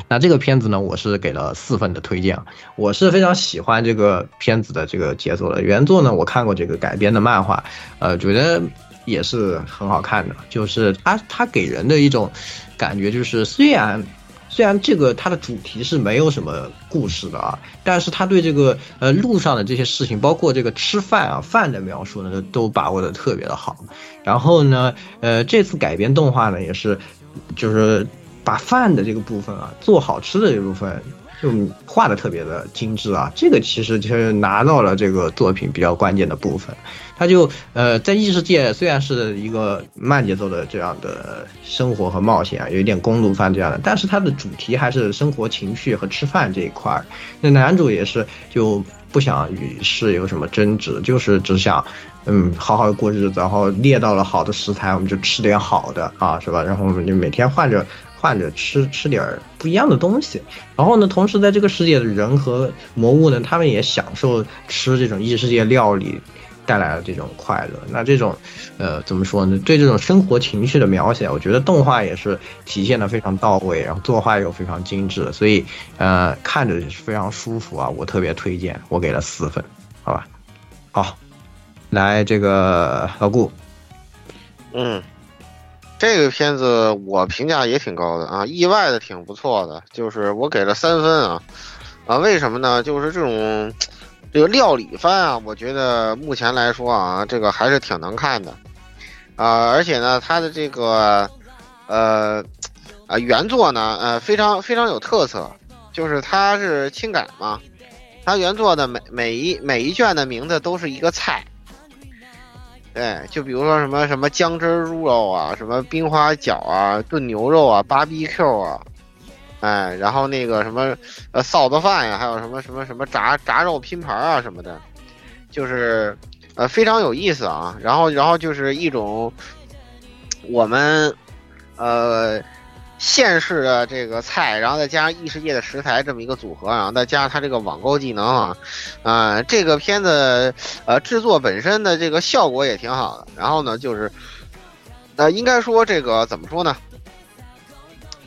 那这个片子呢，我是给了四分的推荐。我是非常喜欢这个片子的这个节奏的。原作呢，我看过这个改编的漫画，呃，觉得也是很好看的。就是它它给人的一种感觉，就是虽然虽然这个它的主题是没有什么故事的啊，但是他对这个呃路上的这些事情，包括这个吃饭啊饭的描述呢，都把握的特别的好。然后呢，呃，这次改编动画呢，也是，就是把饭的这个部分啊，做好吃的这部分，就画的特别的精致啊。这个其实就是拿到了这个作品比较关键的部分。他就呃，在异世界虽然是一个慢节奏的这样的生活和冒险啊，有一点公路番这样的，但是它的主题还是生活情趣和吃饭这一块儿。那男主也是就不想与世有什么争执，就是只想。嗯，好好过日子，然后猎到了好的食材，我们就吃点好的啊，是吧？然后我们就每天换着换着吃吃点不一样的东西。然后呢，同时在这个世界的人和魔物呢，他们也享受吃这种异世界料理带来了这种快乐。那这种，呃，怎么说呢？对这种生活情绪的描写，我觉得动画也是体现的非常到位，然后作画又非常精致，所以呃，看着也是非常舒服啊。我特别推荐，我给了四分，好吧？好。来，这个老顾，嗯，这个片子我评价也挺高的啊，意外的挺不错的，就是我给了三分啊，啊，为什么呢？就是这种这个料理番啊，我觉得目前来说啊，这个还是挺能看的啊，而且呢，它的这个呃啊原作呢，呃非常非常有特色，就是它是轻改嘛，它原作的每每一每一卷的名字都是一个菜。对，就比如说什么什么姜汁猪肉啊，什么冰花饺啊，炖牛肉啊，芭比 Q 啊，哎，然后那个什么呃臊子饭呀，还有什么什么什么炸炸肉拼盘啊什么的，就是呃非常有意思啊。然后然后就是一种我们呃现世的这个菜，然后再加上异世界的食材这么一个组合，然后再加上它这个网购技能啊，啊、这个片子呃制作本身的这个效果也挺好的。然后呢，就是呃应该说这个怎么说呢？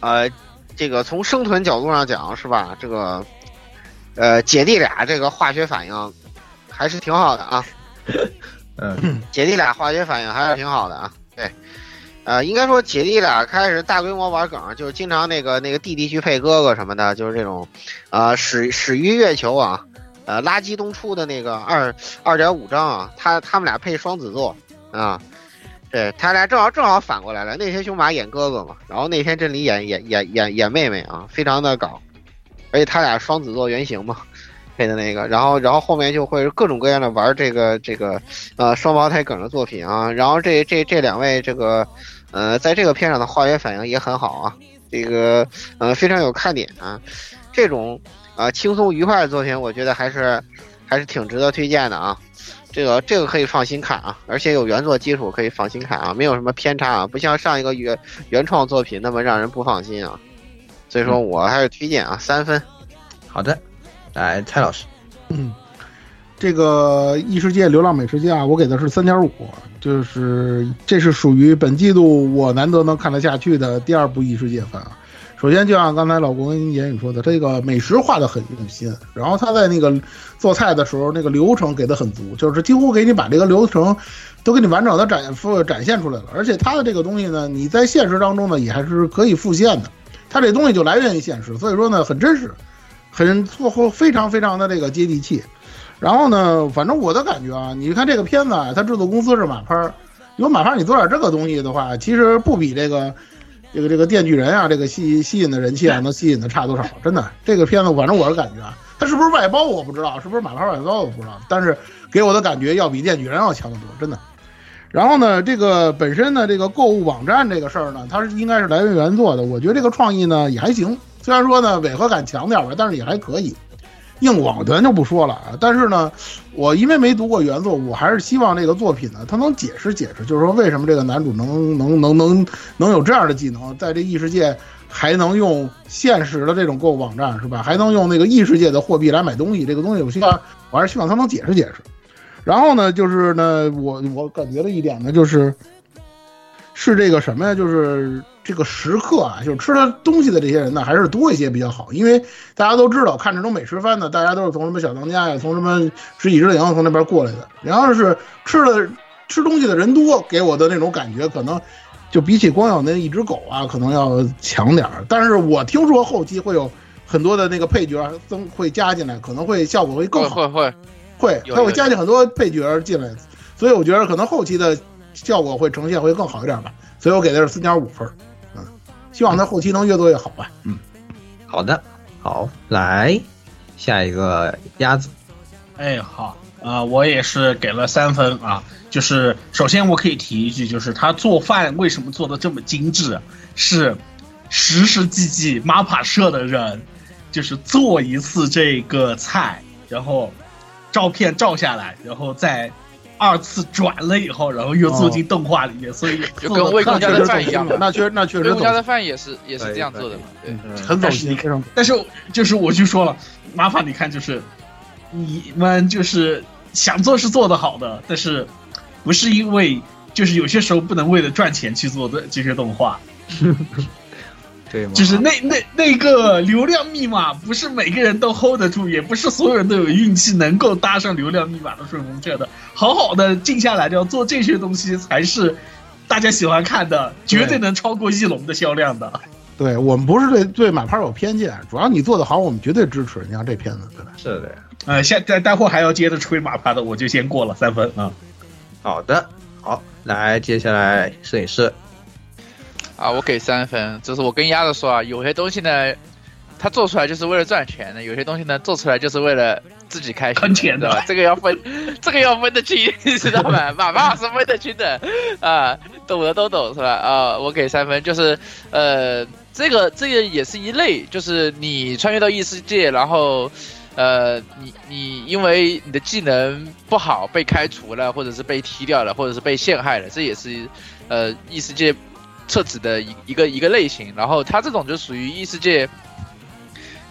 呃，这个从生存角度上讲是吧？这个呃姐弟俩这个化学反应还是挺好的啊。嗯，*laughs* 姐弟俩化学反应还是挺好的啊。对，呃，应该说姐弟俩开始大规模玩梗，就是经常那个那个弟弟去配哥哥什么的，就是这种，呃，始始于月球啊，呃，垃圾东出的那个二二点五章啊，他他们俩配双子座啊。对他俩正好正好反过来了，那天凶马演哥哥嘛，然后那天真理演演演演演妹妹啊，非常的搞，而且他俩双子座原型嘛，配的那个，然后然后后面就会各种各样的玩这个这个呃双胞胎梗的作品啊，然后这这这两位这个呃在这个片上的化学反应也很好啊，这个呃非常有看点啊，这种啊、呃轻松愉快的作品，我觉得还是还是挺值得推荐的啊。这个这个可以放心看啊，而且有原作基础可以放心看啊，没有什么偏差啊，不像上一个原原创作品那么让人不放心啊。所以说我还是推荐啊，三分。好的，来蔡老师，嗯，*clears throat* 这个异世界流浪美食家，我给的是三点五，就是这是属于本季度我难得能看得下去的第二部异世界番啊。首先，就像刚才老公跟言语说的，这个美食画的很用心，然后他在那个做菜的时候，那个流程给的很足，就是几乎给你把这个流程都给你完整的展复展现出来了。而且他的这个东西呢，你在现实当中呢也还是可以复现的，他这东西就来源于现实，所以说呢很真实，很做后非常非常的这个接地气。然后呢，反正我的感觉啊，你看这个片子啊，它制作公司是马拍儿，有马拍儿你做点这个东西的话，其实不比这个。这个这个电锯人啊，这个吸吸引的人气啊，能吸引的差多少？真的，这个片子反正我是感觉啊，它是不是外包我不知道，是不是马牌外包我不知道，但是给我的感觉要比电锯人要强得多，真的。然后呢，这个本身呢，这个购物网站这个事儿呢，它是应该是来源原作的，我觉得这个创意呢也还行，虽然说呢违和感强点吧，但是也还可以。硬广咱就不说了啊，但是呢，我因为没读过原作，我还是希望这个作品呢，它能解释解释，就是说为什么这个男主能能能能能有这样的技能，在这异世界还能用现实的这种购物网站是吧？还能用那个异世界的货币来买东西，这个东西我希望我还是希望他能解释解释。然后呢，就是呢，我我感觉的一点呢，就是是这个什么呀？就是这个食客啊，就是吃了东西的这些人呢，还是多一些比较好。因为大家都知道，看这种美食番呢，大家都是从什么小当家呀，从什么食蚁之灵从那边过来的。然后是吃了吃东西的人多，给我的那种感觉，可能就比起光有那一只狗啊，可能要强点儿。但是我听说后期会有很多的那个配角增会加进来，可能会效果会更好。会会他会加进很多配角进来，所以我觉得可能后期的效果会呈现会更好一点吧。所以我给的是四点五分，嗯，希望他后期能越做越好吧。嗯，好的，好，来下一个鸭子，哎，好，啊、我也是给了三分啊。就是首先我可以提一句，就是他做饭为什么做的这么精致，是实实际际 MAPA 社的人，就是做一次这个菜，然后照片照下来，然后再二次转了以后，然后又做进动画里面，所以就跟魏公家的饭一样嘛。那确那确实走魏公家的饭也是也是这样做的嘛。对，很走心，非常。但是就是我就说了，麻烦你看，就是你们就是想做是做得好的，但是不是因为就是有些时候不能为了赚钱去做的这些动画，*laughs* 对吗？就是那那那个流量密码不是每个人都 hold 得住，也不是所有人都有运气能够搭上流量密码的顺风车的。好好的静下来，要做这些东西才是大家喜欢看的，绝对能超过翼龙的销量的。对我们不是对对马趴有偏见，主要你做的好，我们绝对支持。你像这片子，对吧？是的呀。呃，下待待会还要接着吹马趴的，我就先过了三分啊。好的，好，来，接下来摄影师，啊，我给三分。就是我跟鸭子说啊，有些东西呢，他做出来就是为了赚钱的；有些东西呢，做出来就是为了自己开心，坑钱的？这个要分，*laughs* 这个要分得清，*laughs* 你知道吗？马爸是分得清的啊，懂的都懂是吧？啊，我给三分，就是呃，这个这个也是一类，就是你穿越到异世界，然后，呃，你你因为你的技能不好被开除了，或者是被踢掉了，或者是被陷害了，这也是呃异世界厕纸的一一个一个类型。然后它这种就属于异世界，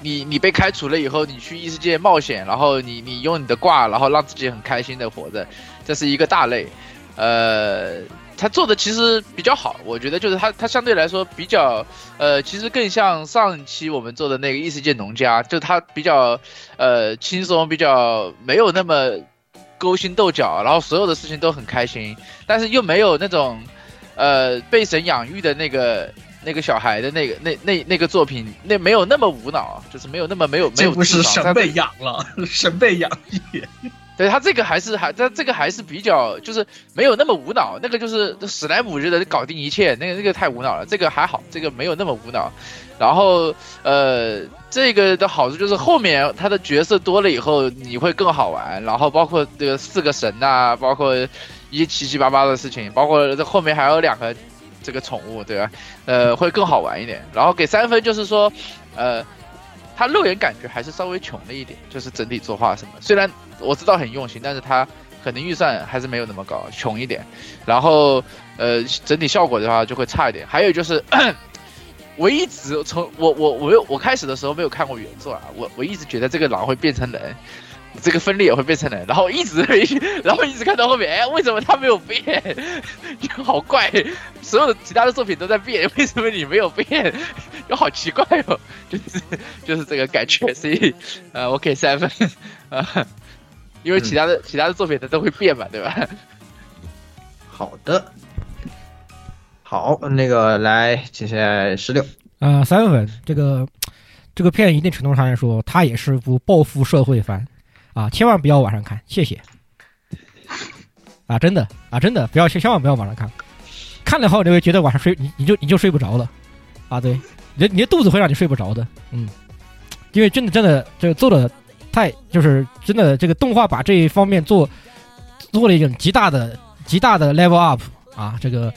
你你被开除了以后，你去异世界冒险，然后你你用你的挂，然后让自己很开心的活着，这是一个大类，呃。他做的其实比较好，我觉得就是他他相对来说比较，呃，其实更像上期我们做的那个异世界农家，就他比较，呃，轻松，比较没有那么勾心斗角，然后所有的事情都很开心，但是又没有那种，呃，被神养育的那个那个小孩的那个那那那个作品，那没有那么无脑，就是没有那么没有没有。这不是神被养了，*laughs* 神被养育。对他这个还是还他这个还是比较就是没有那么无脑，那个就是史莱姆似的搞定一切，那个那个太无脑了。这个还好，这个没有那么无脑。然后呃，这个的好处就是后面他的角色多了以后你会更好玩。然后包括这个四个神呐，包括一些七七八八的事情，包括这后面还有两个这个宠物，对吧？呃，会更好玩一点。然后给三分就是说，呃。他肉眼感觉还是稍微穷了一点，就是整体作画什么，虽然我知道很用心，但是他可能预算还是没有那么高，穷一点。然后，呃，整体效果的话就会差一点。还有就是，*coughs* 我一直从我我我没有我开始的时候没有看过原作啊，我我一直觉得这个狼会变成人。这个分裂也会变成人，然后一直，*laughs* 然后一直看到后面，哎，为什么他没有变？就好怪，所有的其他的作品都在变，*laughs* 为什么你没有变？就好奇怪哦，就是就是这个感觉，*laughs* 所以呃，我给三分啊，因为其他的其他的作品它都会变嘛，对吧？好的，好，那个来，接下来十六啊，三分，这个这个片一定程度上来说，它也是部报复社会番。啊，千万不要晚上看，谢谢。啊，真的啊，真的不要千万不要晚上看，看了后你会觉得晚上睡你你就你就睡不着了。啊，对，你你的肚子会让你睡不着的。嗯，因为真的真的这个做的太就是真的这个动画把这一方面做做了一种极大的极大的 level up 啊，这个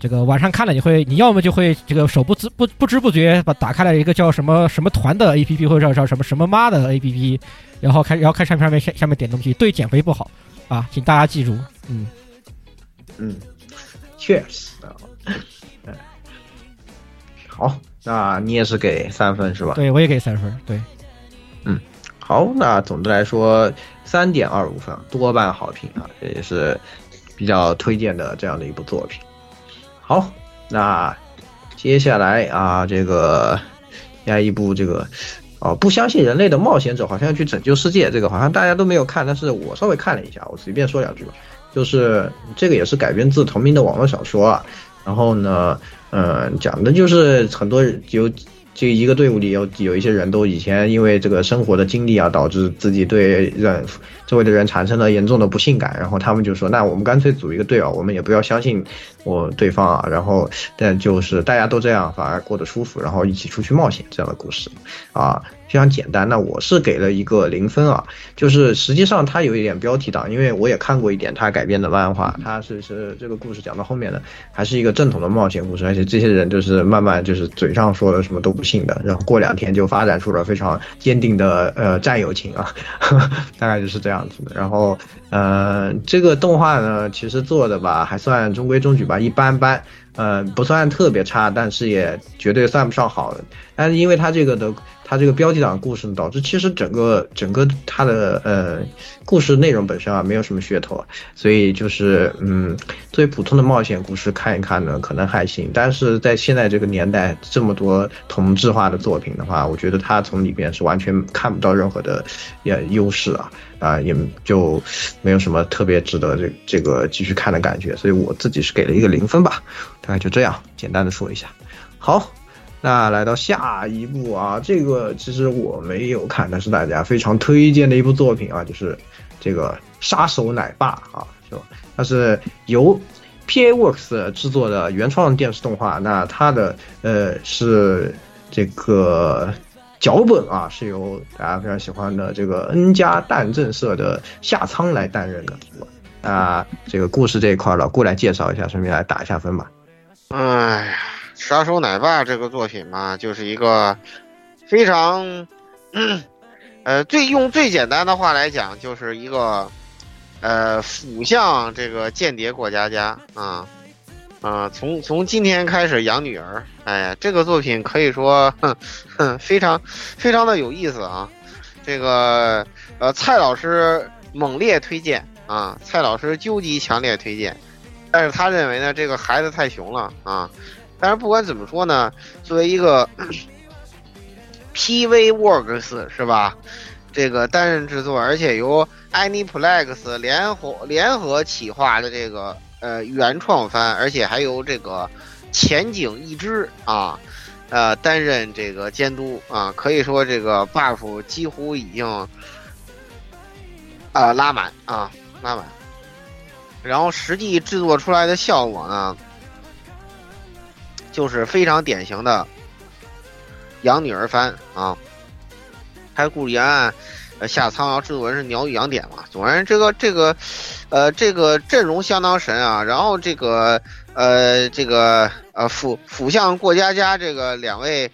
这个晚上看了你会你要么就会这个手不知不不知不觉把打开了一个叫什么什么团的 A P P 或者叫什么什么妈的 A P P。然后看，然后看上面下下面点东西，对减肥不好啊，请大家记住。嗯嗯，确实啊。*laughs* 好，那你也是给三分是吧？对，我也给三分。对，嗯，好，那总的来说三点二五分，多半好评啊，这也是比较推荐的这样的一部作品。好，那接下来啊，这个下一部这个。哦，不相信人类的冒险者好像要去拯救世界，这个好像大家都没有看，但是我稍微看了一下，我随便说两句吧。就是这个也是改编自同名的网络小说啊，然后呢，嗯，讲的就是很多有这一个队伍里有有一些人都以前因为这个生活的经历啊，导致自己对人周围的人产生了严重的不信感，然后他们就说，那我们干脆组一个队啊，我们也不要相信我对方啊，然后但就是大家都这样，反而过得舒服，然后一起出去冒险这样的故事，啊。非常简单，那我是给了一个零分啊，就是实际上它有一点标题党，因为我也看过一点它改编的漫画，它是是这个故事讲到后面的还是一个正统的冒险故事，而且这些人就是慢慢就是嘴上说的什么都不信的，然后过两天就发展出了非常坚定的呃战友情啊，*laughs* 大概就是这样然后呃这个动画呢其实做的吧还算中规中矩吧，一般般，呃不算特别差，但是也绝对算不上好的。但是因为它这个的。它这个标题党故事呢，导致其实整个整个它的呃故事内容本身啊没有什么噱头，所以就是嗯作为普通的冒险故事看一看呢可能还行，但是在现在这个年代这么多同质化的作品的话，我觉得它从里边是完全看不到任何的也优势啊啊也就没有什么特别值得这这个继续看的感觉，所以我自己是给了一个零分吧，大概就这样简单的说一下，好。那来到下一部啊，这个其实我没有看，但是大家非常推荐的一部作品啊，就是这个《杀手奶爸》啊，是吧？它是由 PA Works 制作的原创电视动画。那它的呃是这个脚本啊，是由大家非常喜欢的这个 N 加蛋震社的夏仓来担任的。那这个故事这一块老顾来介绍一下，顺便来打一下分吧。哎呀。杀手奶爸这个作品嘛，就是一个非常，嗯、*clears throat* 呃，最用最简单的话来讲，就是一个呃腐向这个间谍过家家啊啊，从从今天开始养女儿，哎呀，这个作品可以说非常非常的有意思啊，这个呃蔡老师猛烈推荐啊，蔡老师究极强烈推荐。但是他认为呢，这个孩子太熊了啊。但是不管怎么说呢，作为一个 *clears throat* PV Works 是吧？这个担任制作，而且由 Aniplex 联合联合企划的这个呃原创番，而且还由这个前景一支啊呃担任这个监督啊，可以说这个 buff 几乎已经啊、拉满啊拉满。然后实际制作出来的效果呢，就是非常典型的养女儿番啊。开故事原案，呃，下仓，然后制作人是鸟语养典嘛。总而言之，这个这个，呃，这个阵容相当神啊。然后这个呃，这个呃，辅辅相过家家这个两位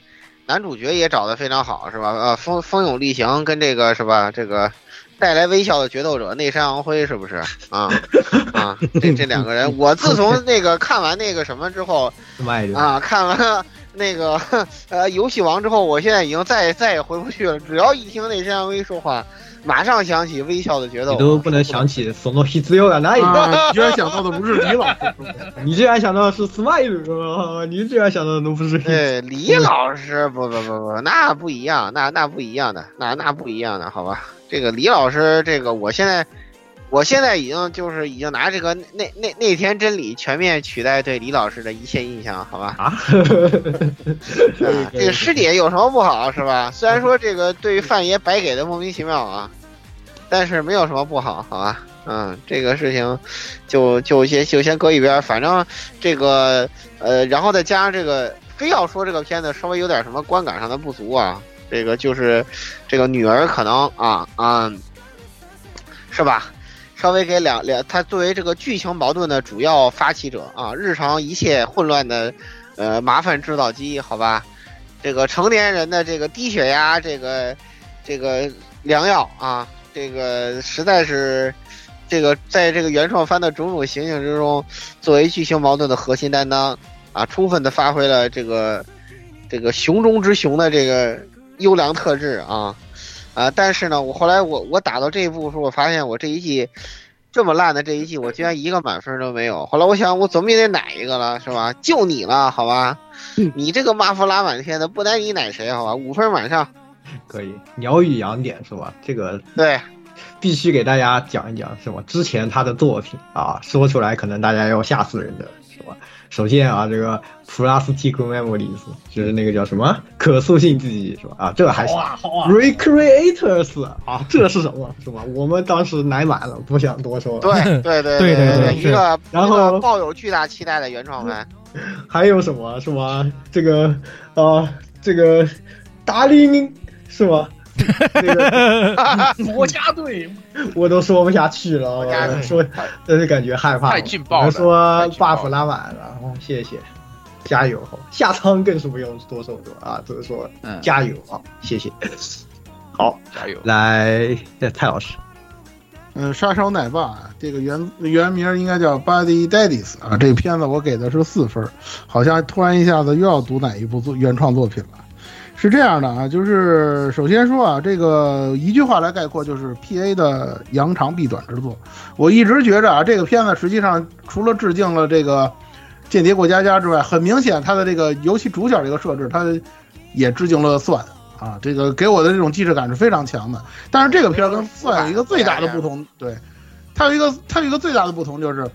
男主角也找的非常好，是吧？呃，风风勇力行跟这个是吧？这个。带来微笑的决斗者内山昂辉是不是啊啊？这这两个人，我自从那个看完那个什么之后啊，看完那个呃游戏王之后，我现在已经再再也回不去了。只要一听内山昂辉说话，马上想起微笑的决斗。你都不能想起索诺希兹尤啊？哪里？你居然想到的不是李老师，你居然想到的是 Smile，你居然想到的都不是。对，李老师，不不不不，那不一样，那那不一样的，那那不一样的，好吧？这个李老师，这个我现在，我现在已经就是已经拿这个那那那天真理全面取代对李老师的一切印象，好吧？啊，*laughs* 啊这个师姐有什么不好是吧？虽然说这个对于范爷白给的莫名其妙啊，但是没有什么不好，好吧？嗯，这个事情就就先就先搁一边，反正这个呃，然后再加上这个，非要说这个片子稍微有点什么观感上的不足啊。这个就是，这个女儿可能啊啊，是吧？稍微给两两，她作为这个剧情矛盾的主要发起者啊，日常一切混乱的呃麻烦制造机，好吧？这个成年人的这个低血压，这个这个良药啊，这个实在是这个在这个原创番的种种情形之中，作为剧情矛盾的核心担当啊，充分的发挥了这个这个熊中之熊的这个。优良特质啊，啊！但是呢，我后来我我打到这一步的时候，我发现我这一季这么烂的这一季，我居然一个满分都没有。后来我想，我总也得奶一个了，是吧？就你了，好吧？你这个马夫拉满天的，不奶你奶谁？好吧？五分满上，可以。鸟语养点是吧？这个对，必须给大家讲一讲，是吧？之前他的作品啊，说出来可能大家要吓死人的，是吧？首先啊，这个 Plastic Memories 就是那个叫什么可塑性记忆是吧？啊，这个还是 Recreators 啊，这是什么是吧？我们当时奶满了，不想多说。对 *laughs* 对对对对对一个然后抱有巨大期待的原创番，*laughs* 还有什么是吧？这个啊、呃，这个达令是吧？这个国家队，我都说不下去了，我说真是感觉害怕。太劲爆了！说 buff 拉满了，哦，谢谢，加油！下仓更是不用多说多啊，只是说加油啊，谢谢。好，加油！来，蔡老师，嗯，杀手奶爸啊这个原原名应该叫 Body Daddies 啊，这片子我给的是四分，好像突然一下子又要读哪一部作原创作品了。是这样的啊，就是首先说啊，这个一句话来概括，就是 P A 的扬长避短之作。我一直觉着啊，这个片子实际上除了致敬了这个《间谍过家家》之外，很明显它的这个游戏主角这个设置，它也致敬了算啊，这个给我的这种既视感是非常强的。但是这个片跟算有一个最大的不同，对，它有一个它有一个最大的不同就是。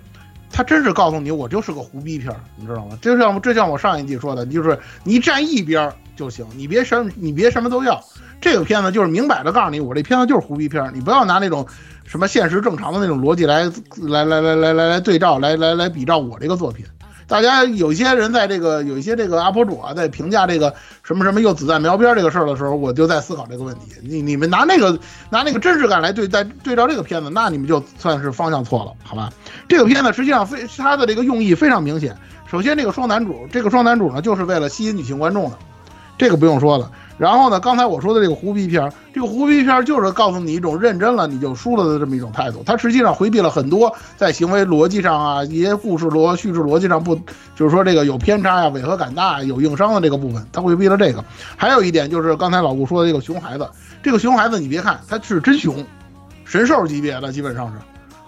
他真是告诉你，我就是个胡逼片儿，你知道吗？就像这像我上一季说的，就是你站一边就行，你别什你别什么都要。这个片子就是明摆着告诉你，我这片子就是胡逼片儿，你不要拿那种什么现实正常的那种逻辑来来来来来来来对照，来来来比照我这个作品。大家有些人在这个有一些这个 UP 主啊，在评价这个什么什么又子弹瞄边这个事儿的时候，我就在思考这个问题。你你们拿那个拿那个真实感来对待对照这个片子，那你们就算是方向错了，好吧？这个片子实际上非它的这个用意非常明显，首先这个双男主，这个双男主呢，就是为了吸引女性观众的，这个不用说了。然后呢，刚才我说的这个胡逼片，这个胡逼片就是告诉你一种认真了你就输了的这么一种态度。它实际上回避了很多在行为逻辑上啊，一些故事逻叙事逻辑上不，就是说这个有偏差呀、违和感大、有硬伤的这个部分，它回避了这个。还有一点就是刚才老顾说的这个熊孩子，这个熊孩子你别看他是真熊，神兽级别的基本上是，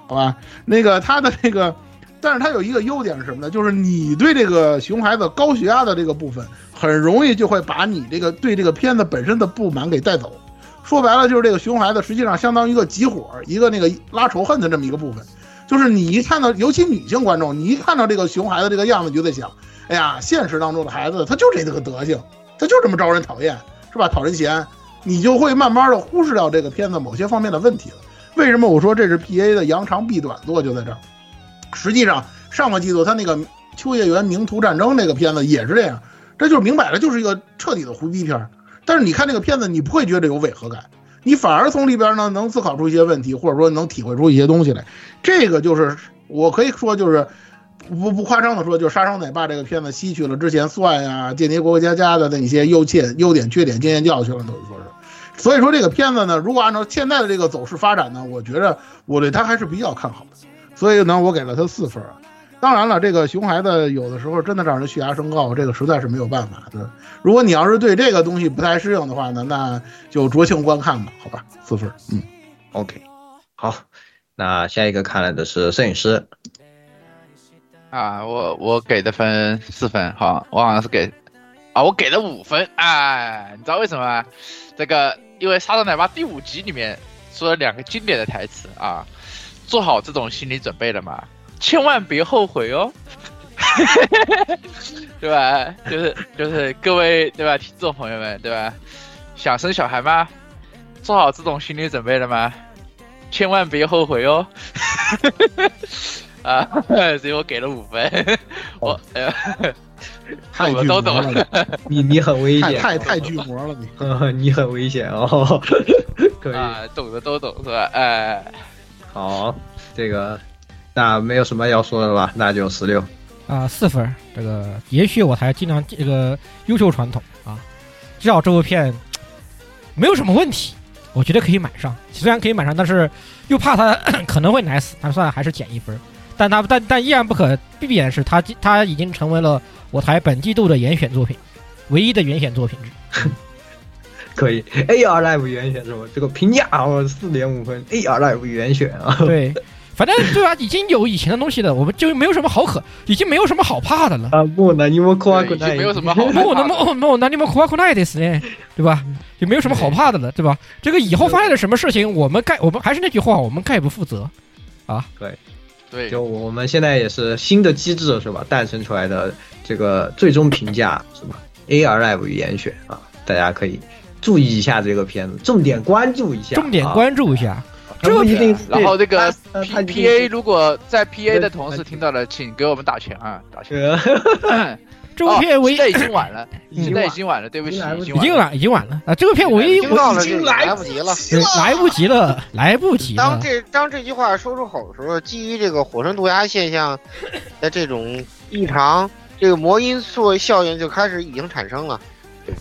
好吧？那个他的这个。但是它有一个优点是什么呢？就是你对这个熊孩子高血压的这个部分，很容易就会把你这个对这个片子本身的不满给带走。说白了，就是这个熊孩子实际上相当于一个集火，一个那个拉仇恨的这么一个部分。就是你一看到，尤其女性观众，你一看到这个熊孩子这个样子，你就在想，哎呀，现实当中的孩子他就这个德行，他就这么招人讨厌，是吧？讨人嫌，你就会慢慢的忽视掉这个片子某些方面的问题了。为什么我说这是 P A 的扬长避短做就在这儿？实际上，上个季度他那个《秋叶原名图战争》那个片子也是这样，这就是明摆着就是一个彻底的胡逼片儿。但是你看这个片子，你不会觉得有违和感，你反而从里边呢能思考出一些问题，或者说能体会出一些东西来。这个就是我可以说就是不不夸张的说，就是《杀伤奶爸》这个片子吸取了之前《算》呀、《间谍过过家家》的那些优欠、优点、缺点、经验教训了，等于说是。所以说这个片子呢，如果按照现在的这个走势发展呢，我觉得我对它还是比较看好的。所以呢，我给了他四分。当然了，这个熊孩子有的时候真的让人血压升高，这个实在是没有办法的。如果你要是对这个东西不太适应的话呢，那就酌情观看吧，好吧，四分。嗯，OK，好，那下一个看来的是摄影师。啊，我我给的分四分，好，我好像是给啊，我给了五分。哎，你知道为什么吗？这个因为《沙特奶爸》第五集里面说了两个经典的台词啊。做好这种心理准备了吗？千万别后悔哦，*laughs* 对吧？就是就是各位对吧？听众朋友们对吧？想生小孩吗？做好这种心理准备了吗？千万别后悔哦。*laughs* 啊，所以我给了五分。我呃，太巨都懂了，你你很危险，太太巨魔了你。*laughs* 你很危险哦。可以啊，懂的都懂是吧？哎。好，这个那没有什么要说的吧？那就十六啊，四分。这个也许我才经常这个优秀传统啊，至少这部片没有什么问题，我觉得可以买上。虽然可以买上，但是又怕它 *clears throat* 可能会奶死，但算了，还是减一分。但它但但依然不可避免是它它已经成为了我台本季度的严选作品，唯一的严选作品之。*laughs* 可以，A R Live 原选是吧？这个评价我四点五分，A R Live 原选啊。对，反正对吧？已经有以前的东西了，我们就没有什么好可，已经没有什么好怕的了。啊，不，那你们夸夸已经没有什么好怕。不，那么不，那你们夸夸那的是呢，对吧？就没有什么好怕的了，对吧？这个以后发生了什么事情，我们概我们还是那句话，我们概不负责啊。对，对，就我们现在也是新的机制是吧？诞生出来的这个最终评价是吧？A R Live 严选啊，大家可以。注意一下这个片子，重点关注一下，重点关注一下。这个一定，然后这个 P P A 如果在 P A 的同事听到了，请给我们打钱啊，打钱。*laughs* 这部片唯一已经晚了，现在已经晚了，对不起，已经晚，已经晚了啊！这个片唯一已经来不及了，来不及了，来不及了。当这当这句话说出口的时候，基于这个火山毒牙现象的这种异常，这个魔音素效应就开始已经产生了。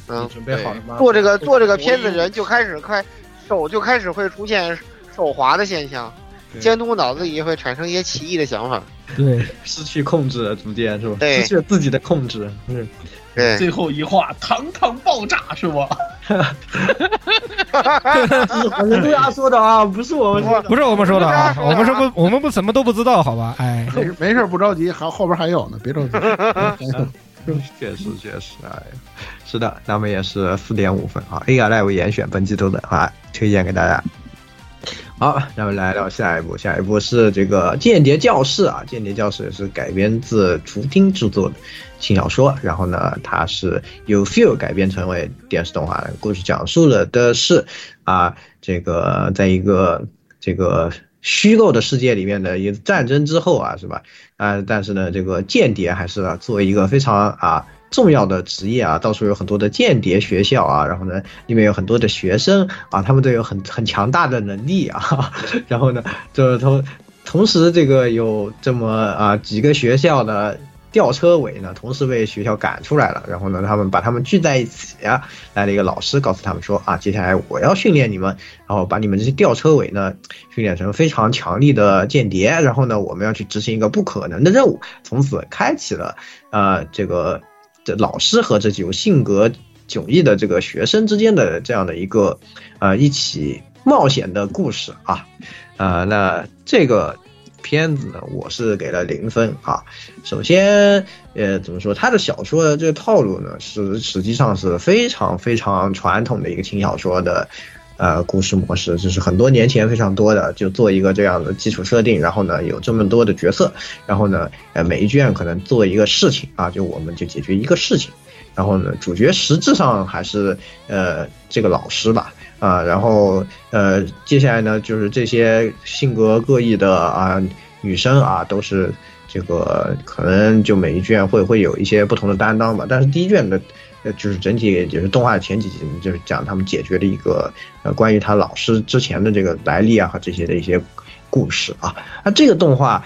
嗯，准备好了吗？做这个做这个片子人就开始开手就开始会出现手滑的现象，监督脑子里也会产生一些奇异的想法。*laughs* 对，失去控制了，逐渐是吧？对，失去了自己的控制。嗯，对。最后一话，堂堂爆炸是不？哈哈哈哈哈！人对他说的啊，不是我们说的，不是我们说的啊，我们是不，我们不什么都不知道，好吧？哎，没事没事，不着急，还后边还有呢，别着急。*laughs* *laughs* 确实确实，哎，是的，那么也是四点五分啊。A R Live 严选本季度的啊，推荐给大家。好，那么来到下一步，下一步是这个《间谍教室》啊，《间谍教室》是改编自图汀制作的轻小说，然后呢，它是由 Feel 改编成为电视动画的故事，讲述了的是啊，这个在一个这个。虚构的世界里面的一战争之后啊，是吧？啊，但是呢，这个间谍还是作为一个非常啊重要的职业啊，到处有很多的间谍学校啊，然后呢，里面有很多的学生啊，他们都有很很强大的能力啊，*laughs* 然后呢，就是同同时这个有这么啊几个学校的吊车尾呢，同时被学校赶出来了。然后呢，他们把他们聚在一起，来了一个老师告诉他们说啊，接下来我要训练你们，然后把你们这些吊车尾呢训练成非常强力的间谍。然后呢，我们要去执行一个不可能的任务。从此开启了呃这个这老师和这几个性格迥异的这个学生之间的这样的一个呃一起冒险的故事啊。啊，那这个片子呢，我是给了零分啊。首先，呃，怎么说，他的小说的这个套路呢，是实际上是非常非常传统的一个轻小说的，呃，故事模式，就是很多年前非常多的，就做一个这样的基础设定，然后呢，有这么多的角色，然后呢，呃，每一卷可能做一个事情啊，就我们就解决一个事情，然后呢，主角实质上还是呃这个老师吧。啊，然后呃，接下来呢，就是这些性格各异的啊女生啊，都是这个可能就每一卷会会有一些不同的担当吧。但是第一卷的，呃，就是整体就是动画前几集就是讲他们解决的一个呃关于他老师之前的这个来历啊和这些的一些故事啊。那这个动画，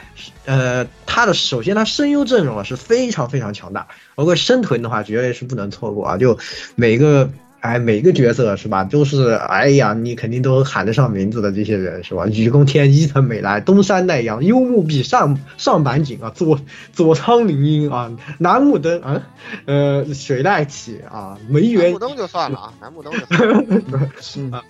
呃，它的首先它声优阵容啊是非常非常强大，包括生臀的话绝对是不能错过啊，就每个。哎，每个角色是吧，都是哎呀，你肯定都喊得上名字的这些人是吧？雨宫天、伊藤美来、东山奈央、幽木碧、上上坂井啊，佐佐仓绫音啊，楠木灯啊，呃，水濑启啊，梅原。楠木灯就算了啊，楠木灯就算了。*laughs* 啊，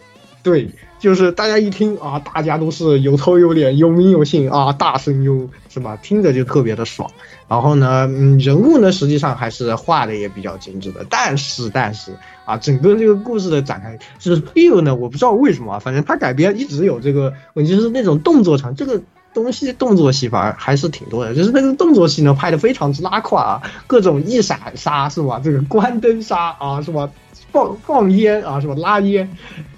对，就是大家一听啊，大家都是有头有脸、有名有姓啊，大声优是吧？听着就特别的爽。然后呢，嗯，人物呢，实际上还是画的也比较精致的，但是但是。啊，整个这个故事的展开就是 feel 呢，我不知道为什么，反正他改编一直有这个问题，就是那种动作场，这个东西动作戏反而还是挺多的，就是那个动作戏呢拍的非常之拉胯啊，各种一闪杀是吧？这个 *laughs* 关灯杀啊是吧？放放烟啊是吧？拉烟，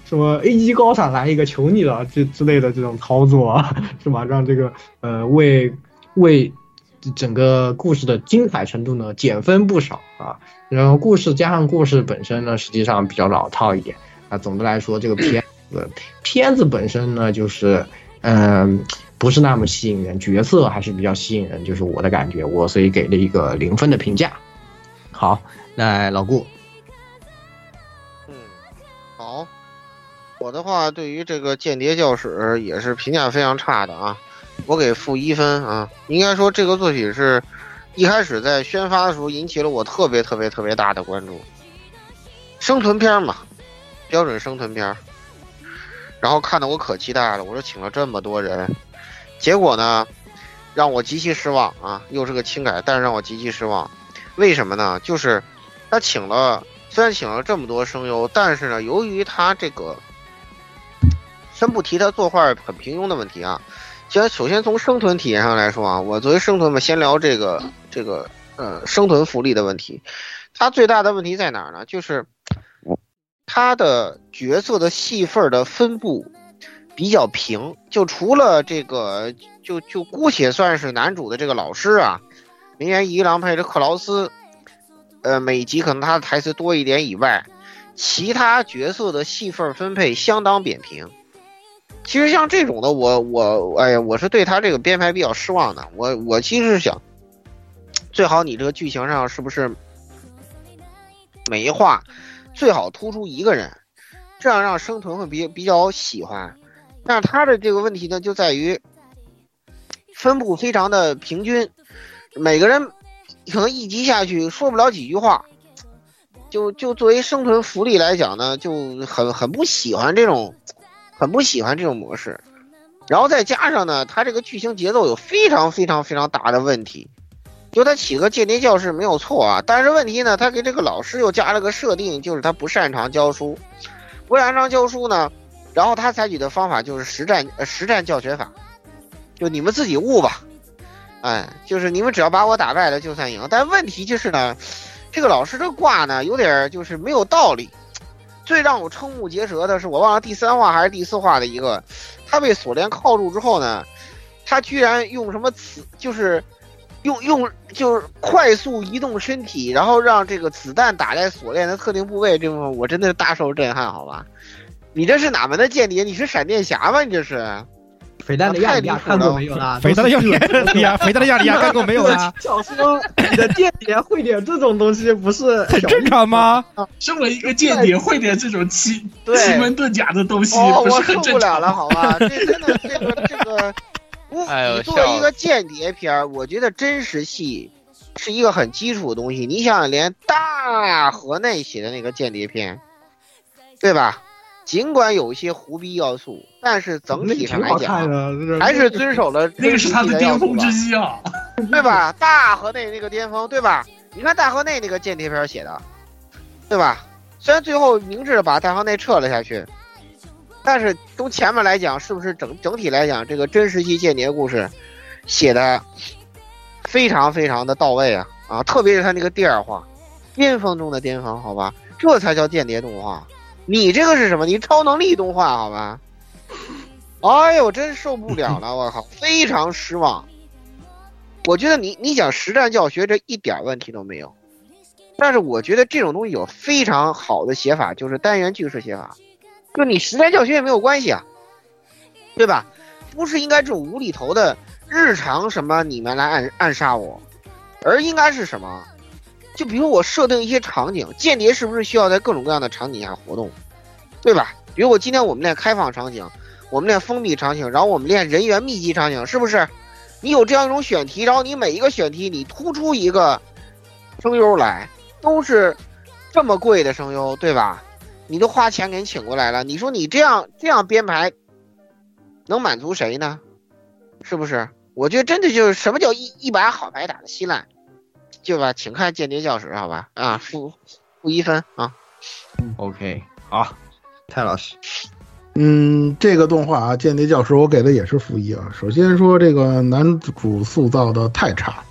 什么 A 级高闪来一个求你了这之类的这种操作啊是吧？让这个呃为为整个故事的精彩程度呢减分不少啊。然后故事加上故事本身呢，实际上比较老套一点啊。总的来说，这个片子 *clears throat* 片子本身呢，就是嗯，不是那么吸引人，角色还是比较吸引人，就是我的感觉，我所以给了一个零分的评价。好，那老顾，嗯，好，我的话对于这个间谍教室也是评价非常差的啊，我给负一分啊。应该说这个作品是。一开始在宣发的时候引起了我特别特别特别大的关注，生存片嘛，标准生存片。然后看得我可期待了，我说请了这么多人，结果呢，让我极其失望啊！又是个轻改，但是让我极其失望。为什么呢？就是他请了，虽然请了这么多声优，但是呢，由于他这个，先不提他作画很平庸的问题啊。其实，首先从生存体验上来说啊，我作为生存嘛，先聊这个这个呃生存福利的问题。它最大的问题在哪儿呢？就是它的角色的戏份的分布比较平，就除了这个，就就姑且算是男主的这个老师啊，名媛一郎配的克劳斯，呃，每集可能他的台词多一点以外，其他角色的戏份分配相当扁平。其实像这种的，我我哎呀，我是对他这个编排比较失望的。我我其实是想，最好你这个剧情上是不是每一话最好突出一个人，这样让生存会比比较喜欢。但是他的这个问题呢，就在于分布非常的平均，每个人可能一集下去说不了几句话，就就作为生存福利来讲呢，就很很不喜欢这种。很不喜欢这种模式，然后再加上呢，他这个剧情节奏有非常非常非常大的问题。就他起个间谍教室没有错啊，但是问题呢，他给这个老师又加了个设定，就是他不擅长教书，不擅长教书呢，然后他采取的方法就是实战呃实战教学法，就你们自己悟吧，哎，就是你们只要把我打败了就算赢。但问题就是呢，这个老师这挂呢有点就是没有道理。最让我瞠目结舌的是，我忘了第三话还是第四话的一个，他被锁链铐住之后呢，他居然用什么磁，就是用用就是快速移动身体，然后让这个子弹打在锁链的特定部位，这部分我真的是大受震撼，好吧？你这是哪门的间谍？你是闪电侠吗？你这是？肥蛋的亚里亚看过没有啦？肥蛋的亚里亚，肥蛋的亚里亚 *laughs* 看过没有啦？小说你的间谍会点这种东西，不是很正常吗？身为一个间谍，会点这种奇对奇门遁甲的东西，哦，不是我很正常受不了了，好吧？这真的，这个这个，*laughs* 我作为一个间谍片儿，我觉得真实戏是一个很基础的东西。你想想，连大河内写的那个间谍片，对吧？尽管有一些胡逼要素，但是整体上来讲，还是遵守了那个是他的巅峰之一啊！对吧？大河内那个巅峰，对吧？你看大河内那个间谍片写的，对吧？虽然最后明智的把大河内撤了下去，但是从前面来讲，是不是整整体来讲，这个真实系间谍故事写的非常非常的到位啊啊！特别是他那个第二话，巅峰中的巅峰，好吧，这才叫间谍动画。你这个是什么？你超能力动画，好吧？哎呦，真受不了了！我靠，*laughs* 非常失望。我觉得你你讲实战教学这一点问题都没有，但是我觉得这种东西有非常好的写法，就是单元句式写法，就你实战教学也没有关系啊，对吧？不是应该这种无厘头的日常什么你们来暗暗杀我，而应该是什么？就比如我设定一些场景，间谍是不是需要在各种各样的场景下活动，对吧？比如我今天我们练开放场景，我们练封闭场景，然后我们练人员密集场景，是不是？你有这样一种选题，然后你每一个选题你突出一个声优来，都是这么贵的声优，对吧？你都花钱给你请过来了，你说你这样这样编排，能满足谁呢？是不是？我觉得真的就是什么叫一一把好牌打的稀烂，对吧？请看《间谍教室》，好吧？啊，负负一分啊。OK，好，蔡老师，嗯，这个动画啊，《间谍教室》我给的也是负一啊。首先说这个男主塑造的太差，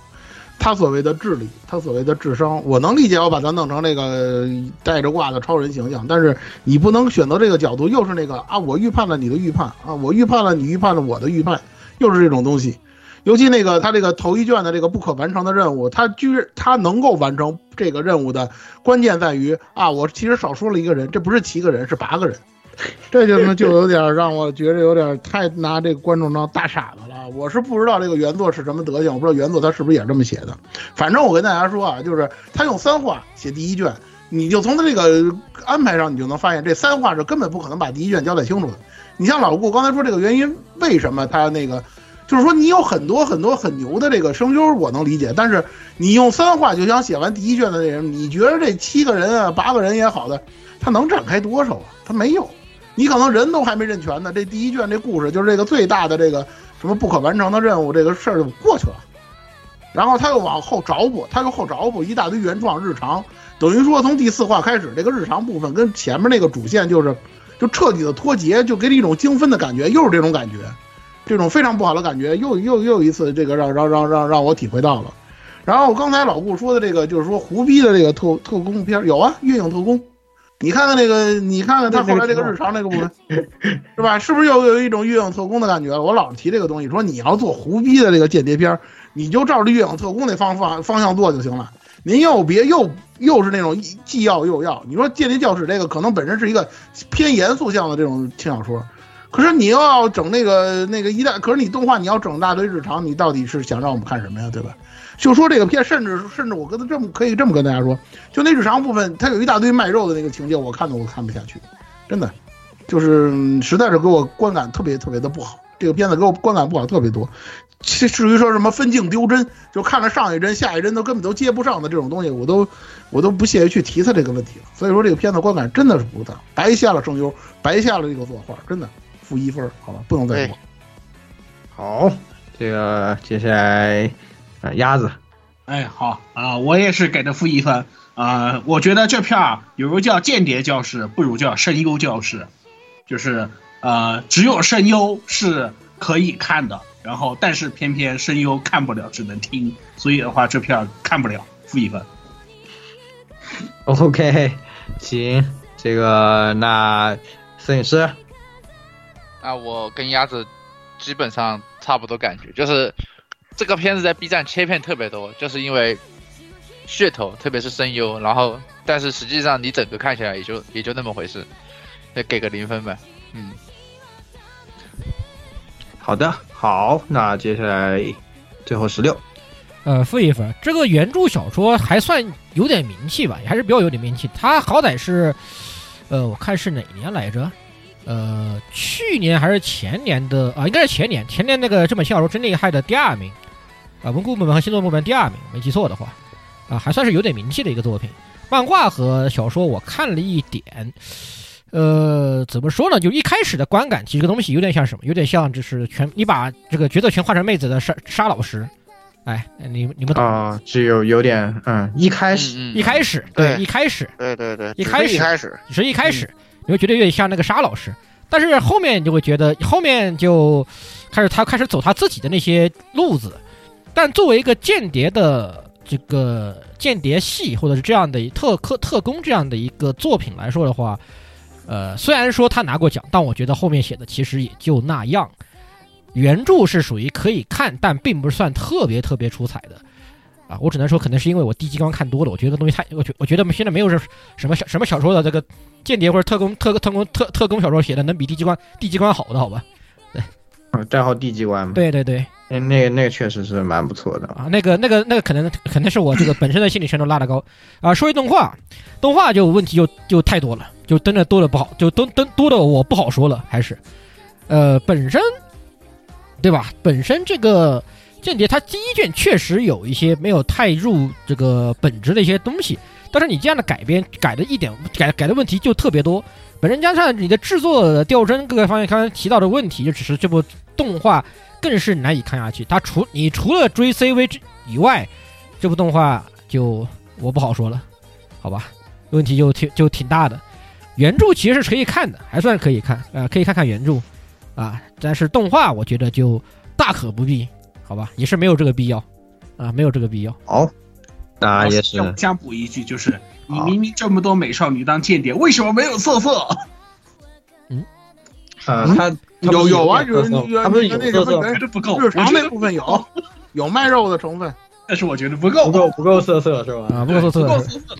他所谓的智力，他所谓的智商，我能理解，我把他弄成那个带着挂的超人形象，但是你不能选择这个角度，又是那个啊，我预判了你的预判啊，我预判了你预判了我的预判，又是这种东西。尤其那个他这个头一卷的这个不可完成的任务，他居然他能够完成这个任务的关键在于啊，我其实少说了一个人，这不是七个人，是八个人。*laughs* 这就呢，就有点让我觉得有点太拿这个观众当大傻子了。我是不知道这个原作是什么德行，我不知道原作他是不是也这么写的。反正我跟大家说啊，就是他用三话写第一卷，你就从他这个安排上，你就能发现这三话是根本不可能把第一卷交代清楚的。你像老顾刚才说这个原因，为什么他那个，就是说你有很多很多很牛的这个声优，我能理解，但是你用三话就想写完第一卷的内容，你觉得这七个人啊、八个人也好的，他能展开多少啊？他没有。你可能人都还没认全呢，这第一卷这故事就是这个最大的这个什么不可完成的任务这个事儿就过去了，然后他又往后找补，他又后找补一大堆原创日常，等于说从第四话开始，这个日常部分跟前面那个主线就是就彻底的脱节，就给你一种精分的感觉，又是这种感觉，这种非常不好的感觉，又又又一次这个让让让让让我体会到了。然后刚才老顾说的这个就是说胡逼的这个特特工片有啊，月影特工。你看看那个，你看看他后来这个日常那个部分，是吧？是不是又有一种月影特工的感觉？我老是提这个东西，说你要做胡逼的这个间谍片，你就照着月影特工那方方方向做就行了。您又别又又是那种既要又要。你说间谍教室这个可能本身是一个偏严肃向的这种轻小说，可是你又要整那个那个一大，可是你动画你要整大堆日常，你到底是想让我们看什么呀？对吧？就说这个片，甚至甚至我跟他这么可以这么跟大家说，就那日常部分，它有一大堆卖肉的那个情节，我看的我看不下去，真的，就是实在是给我观感特别特别的不好。这个片子给我观感不好特别多，至至于说什么分镜丢帧，就看了上一帧下一帧都根本都接不上的这种东西，我都我都不屑于去提它这个问题了。所以说这个片子观感真的是不大，白下了声优，白下了这个作画，真的负一分，好吧，不能再说。好，这个接下来。啊，鸭子，哎，好啊，我也是给的负一分啊。我觉得这片儿有个叫间谍教室，不如叫声优教室，就是呃，只有声优是可以看的，然后但是偏偏声优看不了，只能听，所以的话这片儿看不了，负一分。*laughs* OK，行，这个那摄影师，啊，我跟鸭子基本上差不多感觉，就是。这个片子在 B 站切片特别多，就是因为噱头，特别是声优。然后，但是实际上你整个看起来也就也就那么回事，再给个零分呗。嗯，好的，好，那接下来最后十六，呃，负一分。这个原著小说还算有点名气吧，也还是比较有点名气。它好歹是，呃，我看是哪年来着？呃，去年还是前年的啊？应该是前年，前年那个这本小说真厉害的第二名，啊，文库部门和星座部门第二名，没记错的话，啊，还算是有点名气的一个作品。漫画和小说我看了一点，呃，怎么说呢？就一开始的观感，其实这个东西有点像什么？有点像就是全你把这个角色全换成妹子的沙沙老师，哎，你你们懂啊？只有有点嗯，一开始一开始对一开始对对对，一开始一开始，只是一开始，你会觉得有点像那个沙老师，但是后面你就会觉得后面就开始他开始走他自己的那些路子，但作为一个间谍的这个间谍戏或者是这样的特科特工这样的一个作品来说的话，呃，虽然说他拿过奖，但我觉得后面写的其实也就那样。原著是属于可以看，但并不是算特别特别出彩的。啊，我只能说，可能是因为我地基观看多了，我觉得东西太，我觉我觉得现在没有什什么小什么小说的这个间谍或者特工特特工特特工小说写的能比地基观地基观好的，好吧？对嗯，代号地机关嘛，对对对，那那个那个确实是蛮不错的。啊，那个那个那个可能可能是我这个本身的心理程度拉得高啊。说一动画，动画就问题就就太多了，就真的多的不好，就多多多的我不好说了，还是呃本身对吧？本身这个间谍它第一卷确实有一些没有太入这个本质的一些东西，但是你这样的改编改的一点改改的问题就特别多。本身加上你的制作的调帧各个方面，刚才提到的问题，就只是这部动画更是难以看下去。它除你除了追 CV 之以外，这部动画就我不好说了，好吧？问题就挺就挺大的。原著其实是可以看的，还算可以看，呃，可以看看原著啊。但是动画我觉得就大可不必，好吧？也是没有这个必要。啊，没有这个必要。好，那也是。要加补一句，就是你明明这么多美少女当间谍，为什么没有瑟瑟？呃，他他有有啊，有有色色他不是有那什么色色。吗我觉得不够，日常那部分有有卖肉的成分，但是我觉得不够，不够不够色色是吧？啊，不够色色。不够瑟瑟。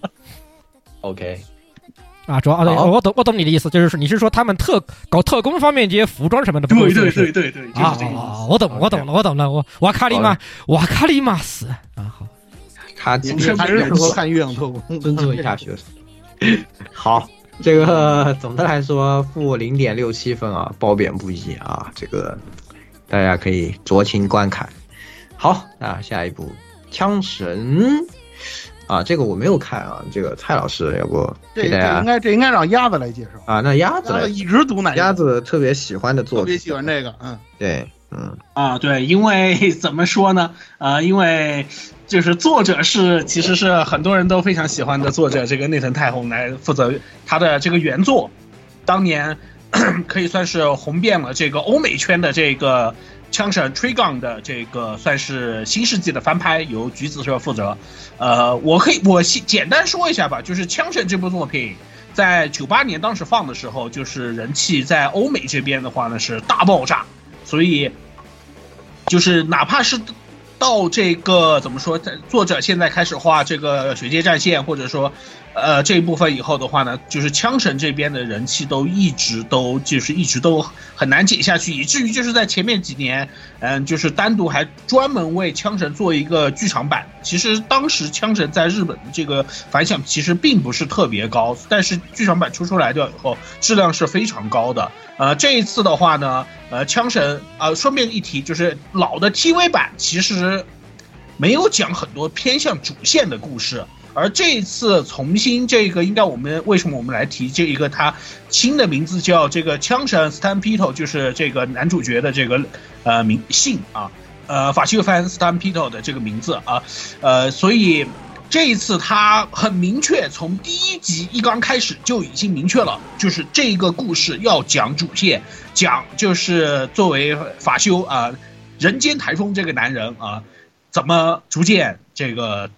？OK，啊，主要啊，对，我懂我懂你的意思，就是说你是说他们特搞特工方面这些服装什么的对对对对对，就啊是这个意思。啊，我懂我懂了我懂了，我瓦卡里玛瓦卡里玛斯啊，好，他还是适合看月亮特工。尊重一下学生。好，这个 *laughs* 总的来说负零点六七分啊，褒贬不一啊，这个大家可以酌情观看。好，那下一步《枪神》啊，这个我没有看啊，这个蔡老师要不这这给大家应该这应该让鸭子来介绍。啊？那鸭子鸭子一直读哪鸭子特别喜欢的作品，特别喜欢这个，嗯，对，嗯，啊，对，因为 *laughs* 怎么说呢？呃，因为就是作者是其实是很多人都非常喜欢的作者，这个内藤太宏来负责他的这个原作，当年 *clears throat* 可以算是红遍了这个欧美圈的这个枪神 Trigon 的这个算是新世纪的翻拍，由橘子社负责。呃，我可以我先简单说一下吧，就是枪神这部作品。在九八年当时放的时候，就是人气在欧美这边的话呢是大爆炸，所以就是哪怕是到这个怎么说，在作者现在开始画这个水界战线，或者说呃这一部分以后的话呢，就是枪神这边的人气都一直都就是一直都很难减下去，以至于就是在前面几年，嗯，就是单独还专门为枪神做一个剧场版。其实当时枪神在日本的这个反响其实并不是特别高，但是剧场版出出来掉以后，质量是非常高的。呃，这一次的话呢，呃，枪神、呃，顺便一提，就是老的 TV 版其实没有讲很多偏向主线的故事，而这一次重新这个，应该我们为什么我们来提这一个它新的名字叫这个枪神 Stan Pito，就是这个男主角的这个呃名姓啊，呃法西凡 Stampito 的这个名字啊，呃，所以。这一次他很明确，从第一集一刚开始就已经明确了，就是这个故事要讲主线，讲就是作为法修啊、人间台风这个男人啊、怎么逐渐这个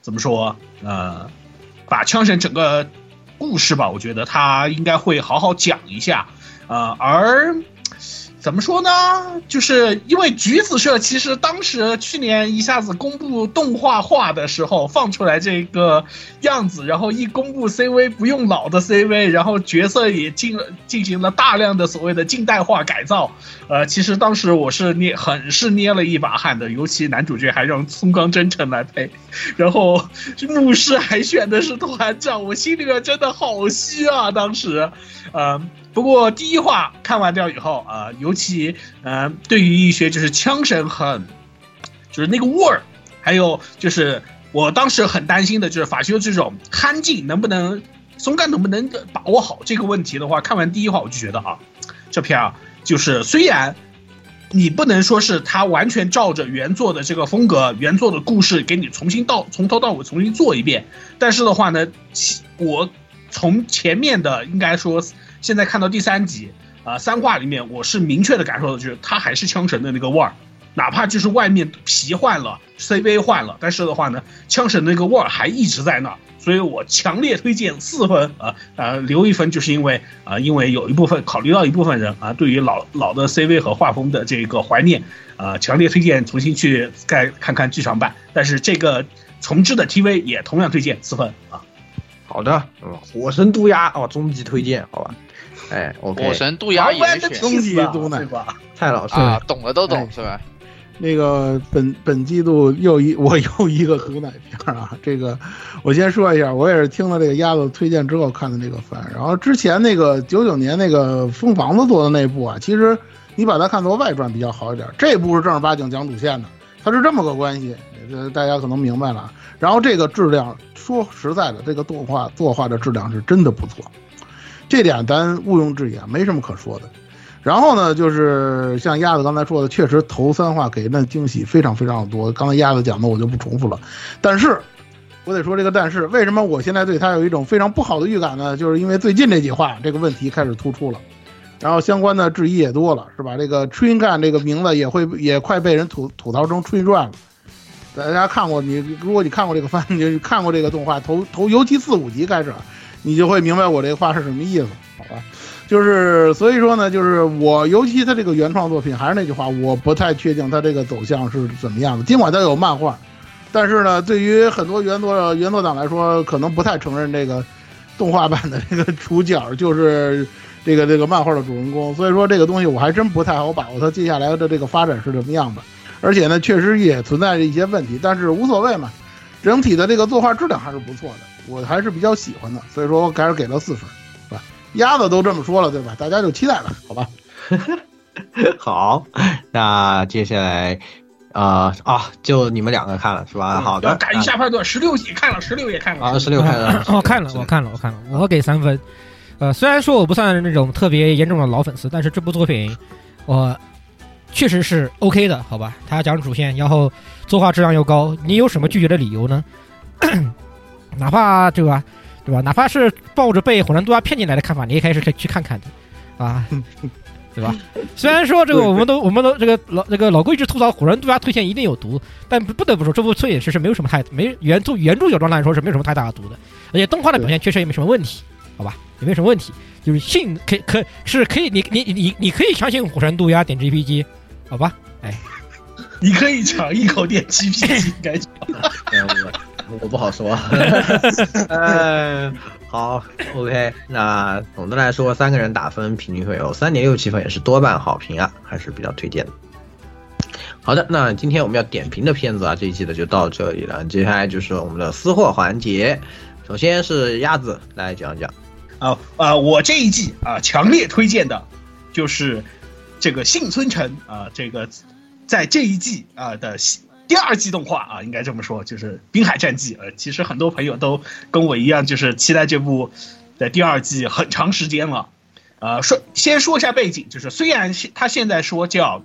怎么说呃，把枪神整个故事吧，我觉得他应该会好好讲一下，呃，而怎么说呢？就是因为橘子社其实当时去年一下子公布动画化的时候放出来这个样子，然后一公布 CV 不用老的 CV，然后角色也进进行了大量的所谓的近代化改造。呃，其实当时我是捏很是捏了一把汗的，尤其男主角还让松冈真诚来配，然后牧师还选的是团长，我心里面真的好虚啊！当时，呃。不过第一话看完掉以后啊、尤其呃，对于一些就是枪声很，就是那个味儿，还有就是我当时很担心的就是法修这种憨劲能不能松干能不能把握好这个问题的话，看完第一话我就觉得啊，这片啊就是虽然。你不能说是他完全照着原作的这个风格、原作的故事给你重新到从头到尾重新做一遍，但是的话呢，我从前面的应该说现在看到第三集啊、三话里面，我是明确的感受到，就是它还是枪神的那个味儿，哪怕就是外面皮换了，CV 换了，但是的话呢，枪神那个味儿还一直在那，所以我强烈推荐四分啊啊、留一分，就是因为啊、因为有一部分考虑到一部分人啊对于老老的 CV 和画风的这个怀念啊、强烈推荐重新去再看看剧场版，但是这个重置的 TV 也同样推荐四分啊。好的，嗯，火神渡鸦哦，终极推荐，好吧？哎，OK，火神渡鸦也玩的选终极毒奶对吧？蔡老师，啊，懂的都懂哎是吧？那个本本季度又一我又一个毒奶片儿啊，*laughs* 这个我先说一下，我也是听了这个鸭子推荐之后看的这个番，然后之前那个九九年那个疯房子做的那部啊，其实你把它看作外传比较好一点，这部是正儿八经讲主线的，它是这么个关系，这大家可能明白了。然后这个质量，说实在的，这个动画作画的质量是真的不错，这点咱毋庸置疑啊，没什么可说的。然后呢，就是像鸭子刚才说的，确实头三话给人的惊喜非常非常多。刚才鸭子讲的我就不重复了，但是我得说这个但是，为什么我现在对他有一种非常不好的预感呢？就是因为最近这几话这个问题开始突出了，然后相关的质疑也多了，是吧？这个 Train Gun 这个名字也会也快被人吐吐槽成吹转了。大家看过你，如果你看过这个番，你看过这个动画，头头尤其四五集开始，你就会明白我这话是什么意思，好吧？就是所以说呢，就是我尤其他这个原创作品，还是那句话，我不太确定他这个走向是怎么样的。尽管他有漫画，但是呢，对于很多原作原作党来说，可能不太承认这个动画版的这个主角就是这个这个漫画的主人公。所以说这个东西我还真不太好把握它接下来的这个发展是什么样的。而且呢，确实也存在着一些问题，但是无所谓嘛，整体的这个作画质量还是不错的，我还是比较喜欢的。所以说我还是给了四分。是吧鸭子都这么说了，对吧？大家就期待吧，好吧？*laughs* 好，那接下来，啊、啊，就你们两个看了是吧？好的，赶一下判断，十六也看了，十六也看了啊，十六看了，我看了，我看了，我看了，我给三分。呃，虽然说我不算那种特别严重的老粉丝，但是这部作品我确实是 OK 的，好吧？他讲主线，然后作画质量又高，你有什么拒绝的理由呢？哪怕对吧，对吧？哪怕是抱着被火山杜鸦骗进来的看法，你也可以是可以去看看的，啊，*laughs* 对吧？虽然说这个我们都我们都这个老这个老规矩吐槽火山杜鸦推荐一定有毒，但不不得不说这部推演其实没有什么太没原著原著小说来说是没有什么太大的毒的，而且动画的表现确实也没什么问题，好吧？也没什么问题，就是信可以可是可以你你你你可以相信火山杜鸦点 GPG，好吧？哎，*laughs* 你可以尝一口点 GPG，该嗯 *laughs* 我我不好说。呃，*laughs* 好，OK，那总的来说，三个人打分平均会有三点六七分，也是多半好评啊，还是比较推荐的。好的，那今天我们要点评的片子啊，这一期的就到这里了。接下来就是我们的私货环节，首先是鸭子来讲讲。啊啊！我这一季啊，强烈推荐的，就是这个幸村城啊，这个在这一季啊的第二季动画啊，应该这么说，就是《滨海战记》。呃，其实很多朋友都跟我一样，就是期待这部的第二季很长时间了。呃，说先说一下背景，就是虽然他现在说叫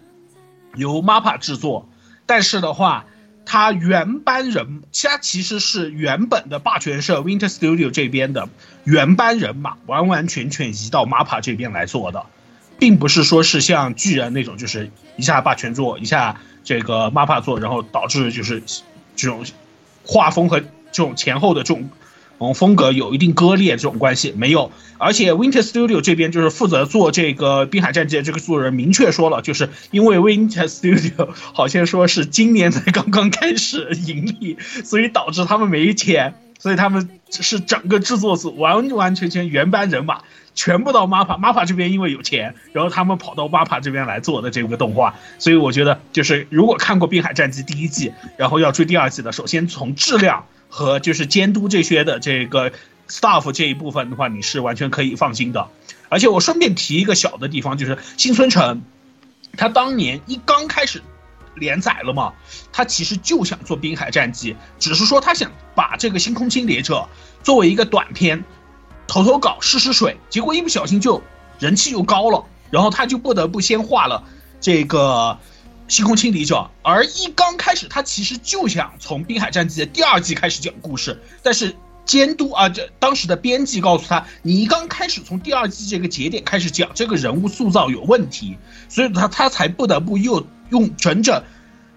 由 MAPPA 制作，但是的话。他原班人，他其实是原本的霸权社 Winter Studio 这边的原班人马，完完全全移到 MAPPA 这边来做的，并不是说是像巨人那种，就是一下霸权做，一下这个 MAPA 做，然后导致就是这种画风和这种前后的这种嗯，风格有一定割裂这种关系没有，而且 Winter Studio 这边就是负责做这个《滨海战记》这个制作人明确说了，就是因为 Winter Studio 好像说是今年才刚刚开始盈利，所以导致他们没钱，所以他们是整个制作组完完全全原班人马，全部到 MAPPA，MAPPA 这边因为有钱，然后他们跑到 MAPPA 这边来做的这个动画，所以我觉得就是如果看过《滨海战记》第一季，然后要追第二季的，首先从质量。和就是监督这些的这个 staff 这一部分的话，你是完全可以放心的。而且我顺便提一个小的地方，就是新村城，他当年一刚开始连载了嘛，他其实就想做《滨海战记》，只是说他想把这个《星空侵略者》作为一个短片，投投稿试试水，结果一不小心就人气又高了，然后他就不得不先画了这个。星空清理者，而一刚开始，他其实就想从《滨海战记》的第二季开始讲故事，但是监督啊，这当时的编辑告诉他，你一刚开始从第二季这个节点开始讲，这个人物塑造有问题，所以他他才不得不又用整整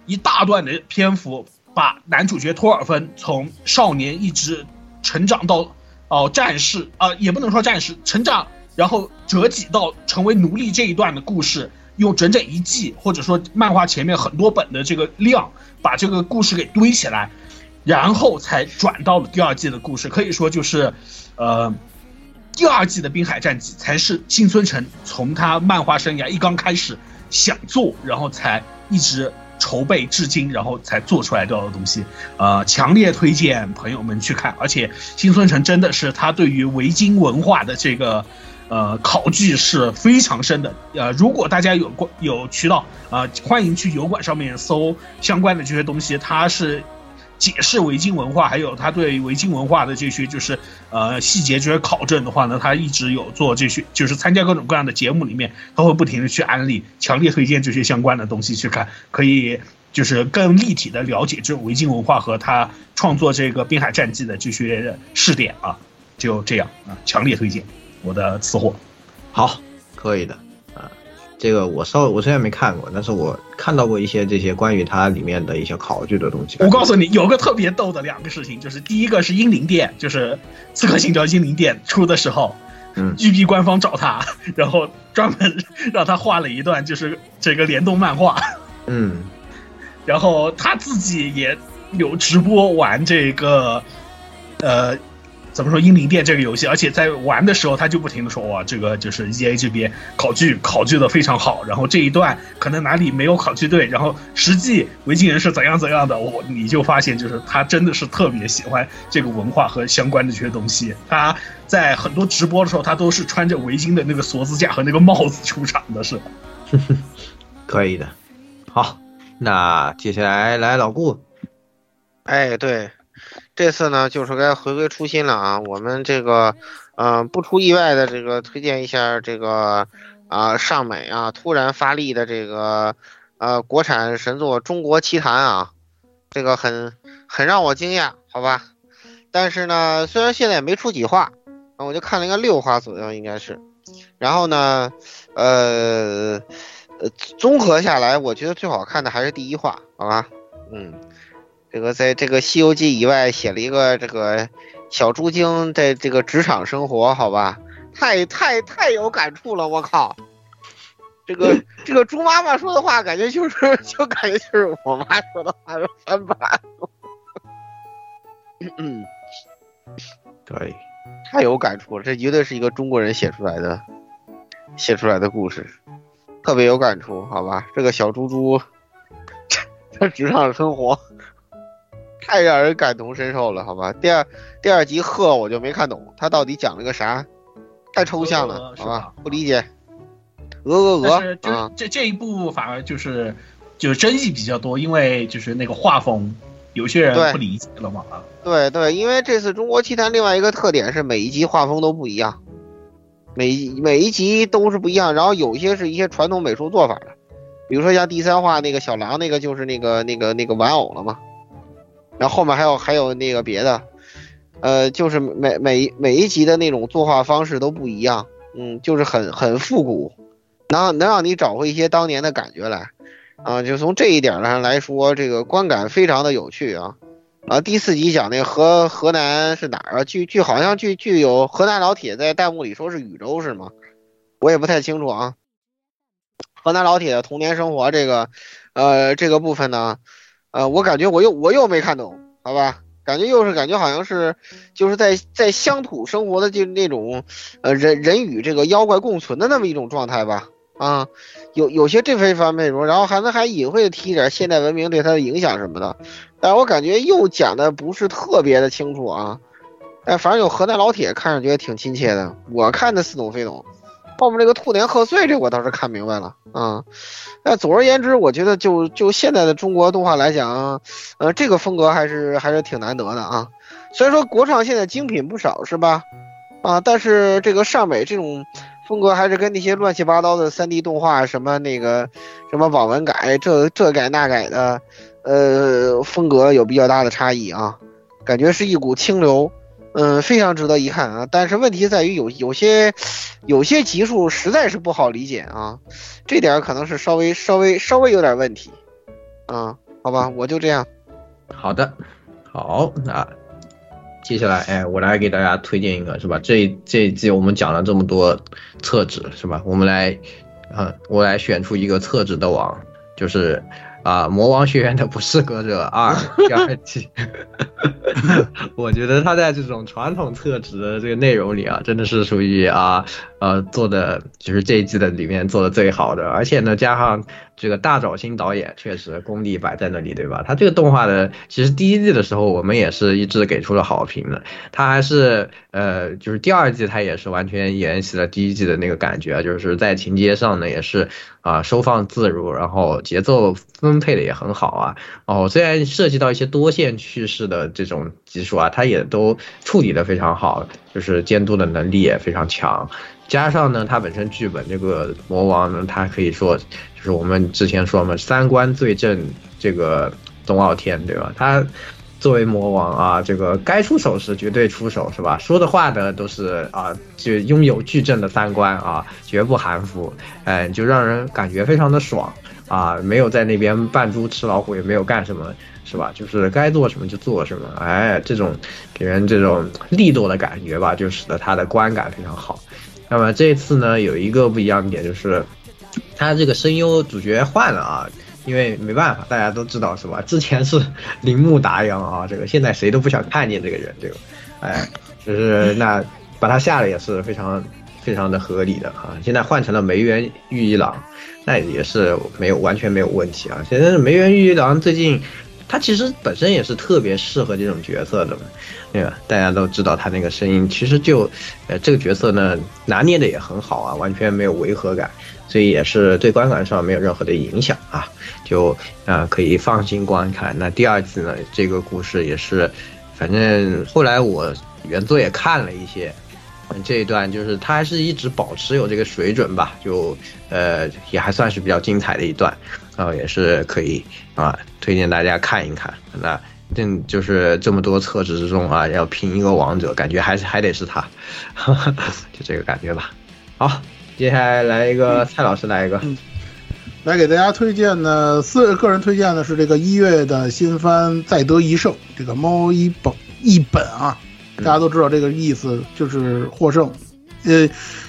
一大段的篇幅，把男主角托尔芬从少年一直成长到哦战士啊，也不能说战士成长，然后折戟到成为奴隶这一段的故事。用整整一季，或者说漫画前面很多本的这个量，把这个故事给堆起来，然后才转到了第二季的故事。可以说就是，呃，第二季的《滨海战记》才是新村诚从他漫画生涯一刚开始想做，然后才一直筹备至今，然后才做出来这样的东西。呃，强烈推荐朋友们去看。而且新村城真的是他对于维京文化的这个。呃，考据是非常深的。呃，如果大家有过有渠道呃，欢迎去油管上面搜相关的这些东西。他是解释维京文化，还有他对维京文化的这些就是呃细节这些考证的话呢，他一直有做这些，就是参加各种各样的节目里面，他会不停的去安利，强烈推荐这些相关的东西去看，可以就是更立体的了解这种维京文化和他创作这个滨海战记的这些试点啊，就这样啊，强烈推荐。我的私货，好，可以的。这个我稍微我虽然没看过，但是我看到过一些这些关于它里面的一些考据的东西。我告诉你，有个特别逗的两个事情，就是第一个是英灵殿，就是《刺客信条：英灵殿》出的时候，嗯，G B 官方找他，然后专门 *laughs* 让他画了一段就是这个联动漫画，嗯，然后他自己也有直播玩这个，呃。怎么说《英灵殿》这个游戏？而且在玩的时候，他就不停的说：“哇，这个就是 E A 这边考据考据的非常好。”然后这一段可能哪里没有考据对，然后实际维京人是怎样怎样的，我你就发现就是他真的是特别喜欢这个文化和相关的这些东西。他在很多直播的时候，他都是穿着围巾的那个锁子甲和那个帽子出场的，是。*laughs* 可以的。好，那接下来来老顾。哎，对。这次呢，就是该回归初心了啊！我们这个，嗯，不出意外的这个推荐一下这个，啊，上美啊突然发力的这个，呃，国产神作《中国奇谭》啊，这个很很让我惊讶，好吧？但是呢，虽然现在也没出几话，我就看了一个六话左右，应该是。然后呢，呃，呃，综合下来，我觉得最好看的还是第一话，好吧？嗯。这个在这个《西游记》以外写了一个这个小猪精在这个职场生活，好吧，太太太有感触了，我靠！这个 *laughs* 这个猪妈妈说的话，感觉就是就感觉就是我妈说的话的翻版。嗯，对，太有感触了，这绝对是一个中国人写出来的写出来的故事，特别有感触，好吧？这个小猪猪 *laughs* 在职场生活。太让人感同身受了，好吧？第二第二集鹤我就没看懂，他到底讲了个啥？太抽象了，好吧？不理解。鹅鹅鹅啊！这这一部反而就是就是争议比较多，因为就是那个画风，有些人不理解了嘛。对对，因为这次中国奇谭另外一个特点是每一集画风都不一样，每每一集都是不一样，然后有些是一些传统美术做法的，比如说像第三话那个小狼那个就是那个那个那个玩偶了嘛。然后后面还有还有那个别的，呃，就是每每每一集的那种作画方式都不一样，嗯，就是很很复古，能能让你找回一些当年的感觉来，啊，就从这一点上来说，这个观感非常的有趣啊，啊，第四集讲那个河河南是哪儿啊？据据好像据据有河南老铁在弹幕里说是禹州是吗？我也不太清楚啊。河南老铁的童年生活这个，呃，这个部分呢，呃，我感觉我又我又没看懂，好吧？感觉又是感觉好像是就是在在乡土生活的就那种，呃，人人与这个妖怪共存的那么一种状态吧。啊，有有些这方方面内容，然后还能还隐晦的提一点现代文明对它的影响什么的，但我感觉又讲的不是特别的清楚啊。但反正有河南老铁看着觉得挺亲切的，我看的似懂非懂。后面这个兔年贺岁这我倒是看明白了啊。那总而言之，我觉得就就现在的中国动画来讲，呃，这个风格还是还是挺难得的啊。虽然说国创现在精品不少是吧？啊，但是这个上美这种。风格还是跟那些乱七八糟的三 D 动画什么那个什么网文改这这改那改的，呃，风格有比较大的差异啊，感觉是一股清流，嗯，非常值得一看啊。但是问题在于有有些有些集数实在是不好理解啊，这点可能是稍微稍微稍微有点问题，啊，好吧，我就这样。好的，好，那。接下来，哎，我来给大家推荐一个，是吧？这这一季我们讲了这么多厕纸，是吧？我们来，嗯，我来选出一个厕纸的王，就是啊，《魔王学院的不适合者二 *laughs*》第二季。*laughs* 我觉得他在这种传统厕纸的这个内容里啊，真的是属于啊，呃，做的就是这一季的里面做的最好的，而且呢，加上。这个大沼星导演确实功力摆在那里，对吧？他这个动画的，其实第一季的时候我们也是一致给出了好评的。他还是呃，就是第二季他也是完全沿袭了第一季的那个感觉，就是在情节上呢也是啊收放自如，然后节奏分配的也很好啊。哦，虽然涉及到一些多线叙事的这种技术啊，他也都处理的非常好，就是监督的能力也非常强。加上呢，他本身剧本这个魔王呢，他可以说就是我们之前说嘛，三观最正这个冬傲天，对吧？他作为魔王啊，这个该出手时绝对出手，是吧？说的话呢都是啊，就拥有巨正的三观啊，绝不含糊，哎，就让人感觉非常的爽啊，没有在那边扮猪吃老虎，也没有干什么，是吧？就是该做什么就做什么，哎，这种给人这种力度的感觉吧，就使得他的观感非常好。那么这次呢，有一个不一样的点就是，他这个声优主角换了啊，因为没办法，大家都知道是吧？之前是铃木达央啊，这个现在谁都不想看见这个人，对吧？哎，就是那把他下了也是非常非常的合理的啊。现在换成了梅园裕一郎，那也是没有完全没有问题啊。现在梅园裕一郎最近。他其实本身也是特别适合这种角色的，对吧？大家都知道他那个声音，其实就，呃，这个角色呢拿捏的也很好啊，完全没有违和感，所以也是对观感上没有任何的影响啊，就啊可以放心观看。那第二季呢，这个故事也是，反正后来我原作也看了一些，这一段就是他还是一直保持有这个水准吧，就呃也还算是比较精彩的一段。然后也是可以啊，推荐大家看一看。那这就是这么多册子之中啊，要拼一个王者，感觉还是还得是他，*laughs* 就这个感觉吧。好，接下来来一个蔡老师来一个，来给大家推荐的四个人推荐的是这个一月的新番《再得一胜》，这个猫一本一本啊，大家都知道这个意思就是获胜，呃。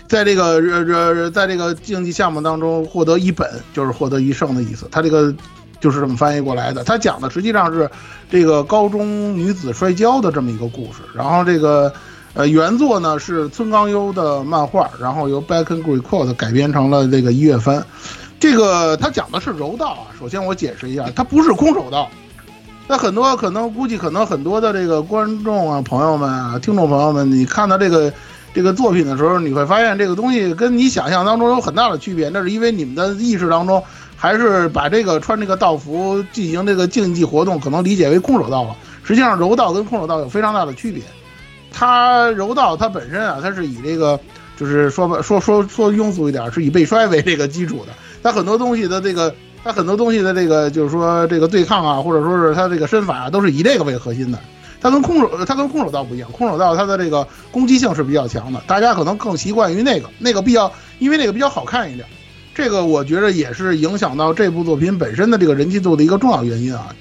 在这个呃呃，在这个竞技项目当中获得一本就是获得一胜的意思，他这个就是这么翻译过来的。他讲的实际上是这个高中女子摔跤的这么一个故事。然后这个呃原作呢是村冈优的漫画，然后由 Back and Record 改编成了这个一月番。这个他讲的是柔道啊。首先我解释一下，它不是空手道。那很多可能估计可能很多的这个观众啊、朋友们啊、听众朋友们，你看到这个。这个作品的时候，你会发现这个东西跟你想象当中有很大的区别。那是因为你们的意识当中还是把这个穿这个道服进行这个竞技活动，可能理解为空手道了。实际上，柔道跟空手道有非常大的区别。它柔道它本身啊，它是以这个就是说说说说庸俗一点，是以被摔为这个基础的。它很多东西的这个，它很多东西的这个就是说这个对抗啊，或者说是它这个身法啊，都是以这个为核心的。它跟空手，它跟空手道不一样。空手道它的这个攻击性是比较强的，大家可能更习惯于那个，那个比较，因为那个比较好看一点。这个我觉得也是影响到这部作品本身的这个人气度的一个重要原因啊，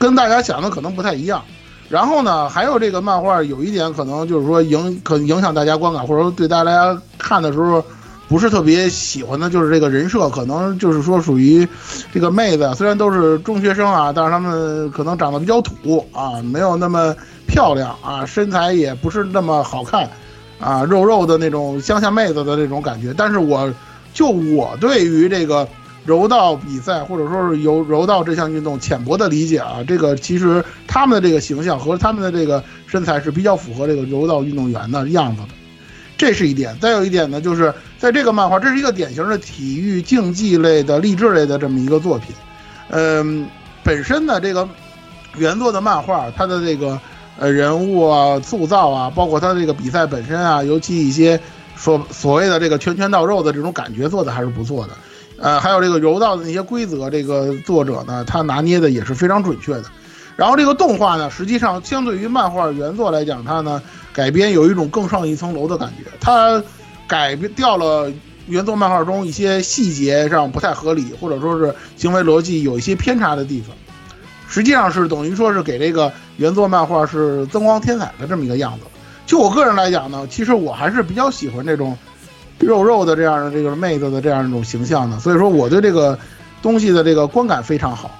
跟大家想的可能不太一样。然后呢，还有这个漫画有一点可能就是说影可能影响大家观感，或者说对大家看的时候不是特别喜欢的，就是这个人设，可能就是说属于这个妹子，虽然都是中学生啊，但是她们可能长得比较土啊，没有那么漂亮啊，身材也不是那么好看啊，肉肉的那种乡下妹子的那种感觉。但是我就我对于这个。柔道比赛，或者说是由柔道这项运动浅薄的理解啊，这个其实他们的这个形象和他们的这个身材是比较符合这个柔道运动员的样子的，这是一点。再有一点呢，就是在这个漫画，这是一个典型的体育竞技类的励志类的这么一个作品。嗯，本身呢，这个原作的漫画，它的这个呃人物啊塑造啊，包括它这个比赛本身啊，尤其一些所所谓的这个拳拳到肉的这种感觉，做的还是不错的。呃，还有这个柔道的那些规则，这个作者呢，他拿捏的也是非常准确的。然后这个动画呢，实际上相对于漫画原作来讲，它呢改编有一种更上一层楼的感觉。它改掉了原作漫画中一些细节上不太合理，或者说是行为逻辑有一些偏差的地方，实际上是等于说是给这个原作漫画是增光添彩的这么一个样子。就我个人来讲呢，其实我还是比较喜欢这种。肉肉的这样的这个妹子的这样一种形象的，所以说我对这个东西的这个观感非常好。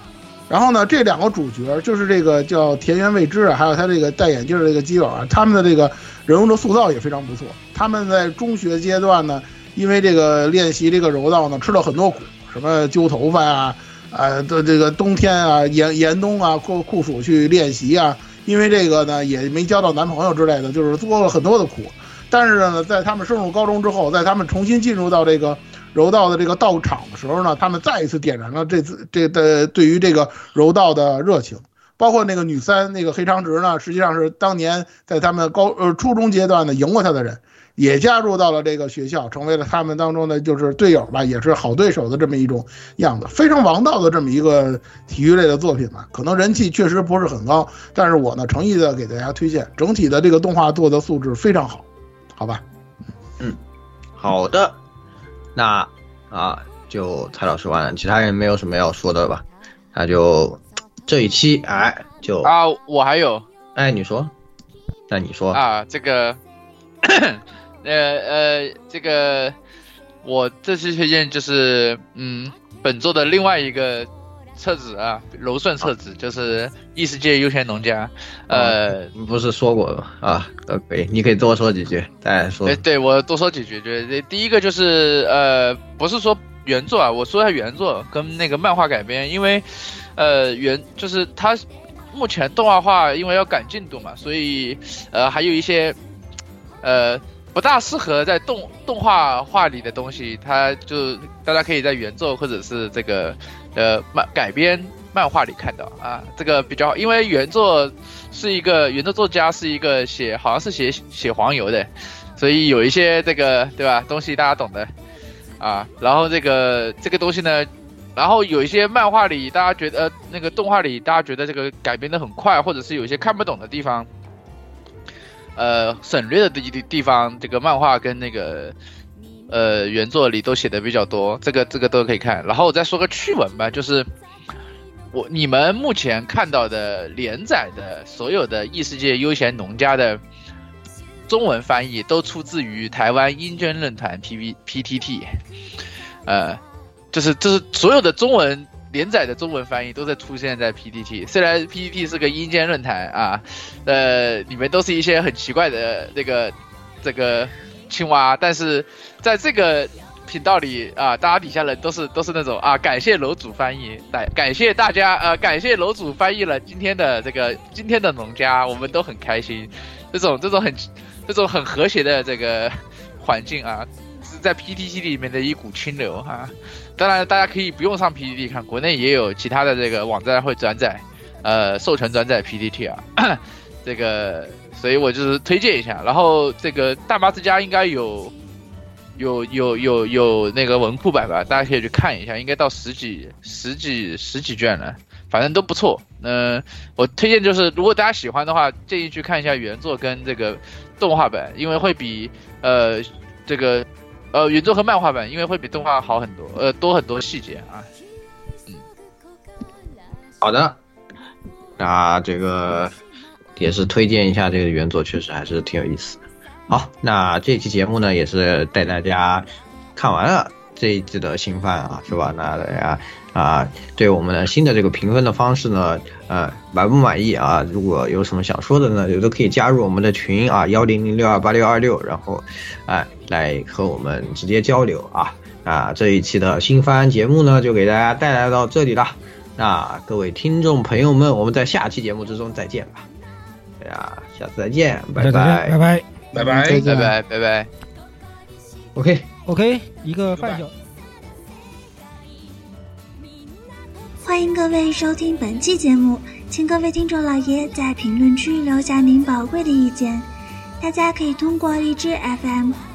然后呢，这两个主角就是这个叫田园未知啊，还有他这个戴眼镜的这个基友啊，他们的这个人物的塑造也非常不错。他们在中学阶段呢，因为这个练习这个柔道呢，吃了很多苦，什么揪头发呀，啊的这个冬天啊严严冬啊酷酷暑去练习啊，因为这个呢也没交到男朋友之类的，就是做了很多的苦。但是呢，在他们升入高中之后，在他们重新进入到这个柔道的这个道场的时候呢，他们再一次点燃了这次这的对于这个柔道的热情。包括那个女三那个黑长直呢，实际上是当年在他们高呃初中阶段呢赢过他的人，也加入到了这个学校，成为了他们当中的就是队友吧，也是好对手的这么一种样子。非常王道的这么一个体育类的作品吧，可能人气确实不是很高，但是我呢诚意的给大家推荐，整体的这个动画做的素质非常好。好吧，嗯，好的，那啊，就蔡老师完了，其他人没有什么要说的吧？那就这一期，哎，就啊，我还有，哎，你说，那你说啊，这个，呃呃，这个，我这次推荐就是，嗯，本作的另外一个。册子啊，柔顺册子就是异世界悠闲农家，呃，不是说过吗？啊，呃，可以，你可以多说几句，再说。对，对我多说几句，对，第一个就是呃，不是说原作啊，我说一下原作跟那个漫画改编，因为呃原就是它目前动画化，因为要赶进度嘛，所以呃还有一些呃不大适合在动动画画里的东西，它就大家可以在原作或者是这个。呃，漫改编漫画里看到啊，这个比较，因为原作是一个原作作家是一个写，好像是写写黄油的，所以有一些这个对吧东西大家懂的啊。然后这个这个东西呢，然后有一些漫画里大家觉得，呃，那个动画里大家觉得这个改编的很快，或者是有一些看不懂的地方，呃，省略的地地方，这个漫画跟那个。呃，原作里都写的比较多，这个这个都可以看。然后我再说个趣闻吧，就是我你们目前看到的连载的所有的异世界悠闲农家的中文翻译，都出自于台湾英娟论坛 P V P T T，呃，就是就是所有的中文连载的中文翻译都在出现在 PPT，。虽然 PPT 是个阴间论坛啊，呃，里面都是一些很奇怪的那个这个。青蛙，但是在这个频道里啊，大家底下人都是都是那种啊，感谢楼主翻译，感感谢大家，呃，感谢楼主翻译了今天的这个今天的农家，我们都很开心，这种这种很这种很和谐的这个环境啊，是在 PPT 里面的一股清流哈。当然，大家可以不用上 PTT 看，国内也有其他的这个网站会转载，呃，授权转载 PTT 啊，*coughs* 这个。所以我就是推荐一下，然后这个大麻之家应该有，有有有有那个文库版吧，大家可以去看一下，应该到十几十几十几卷了，反正都不错。嗯，我推荐就是，如果大家喜欢的话，建议去看一下原作跟这个动画版，因为会比呃这个呃原作和漫画版，因为会比动画好很多，呃多很多细节啊。嗯，好的，那这个。也是推荐一下这个原作，确实还是挺有意思的。好，那这期节目呢，也是带大家看完了这一季的新番啊，是吧？那大家啊，对我们的新的这个评分的方式呢，呃，满不满意啊？如果有什么想说的呢，也都可以加入我们的群啊，幺零零六二八六二六，然后哎，来和我们直接交流啊。啊，这一期的新番节目呢，就给大家带来到这里了。那各位听众朋友们，我们在下期节目之中再见吧。哎呀，下次再见，拜拜，拜拜，拜拜，再见拜拜拜拜。OK。OK，一个半小。欢迎各位收听本期节目，请各位听众老爷在评论区留下您宝贵的意见。大家可以通过荔枝 FM、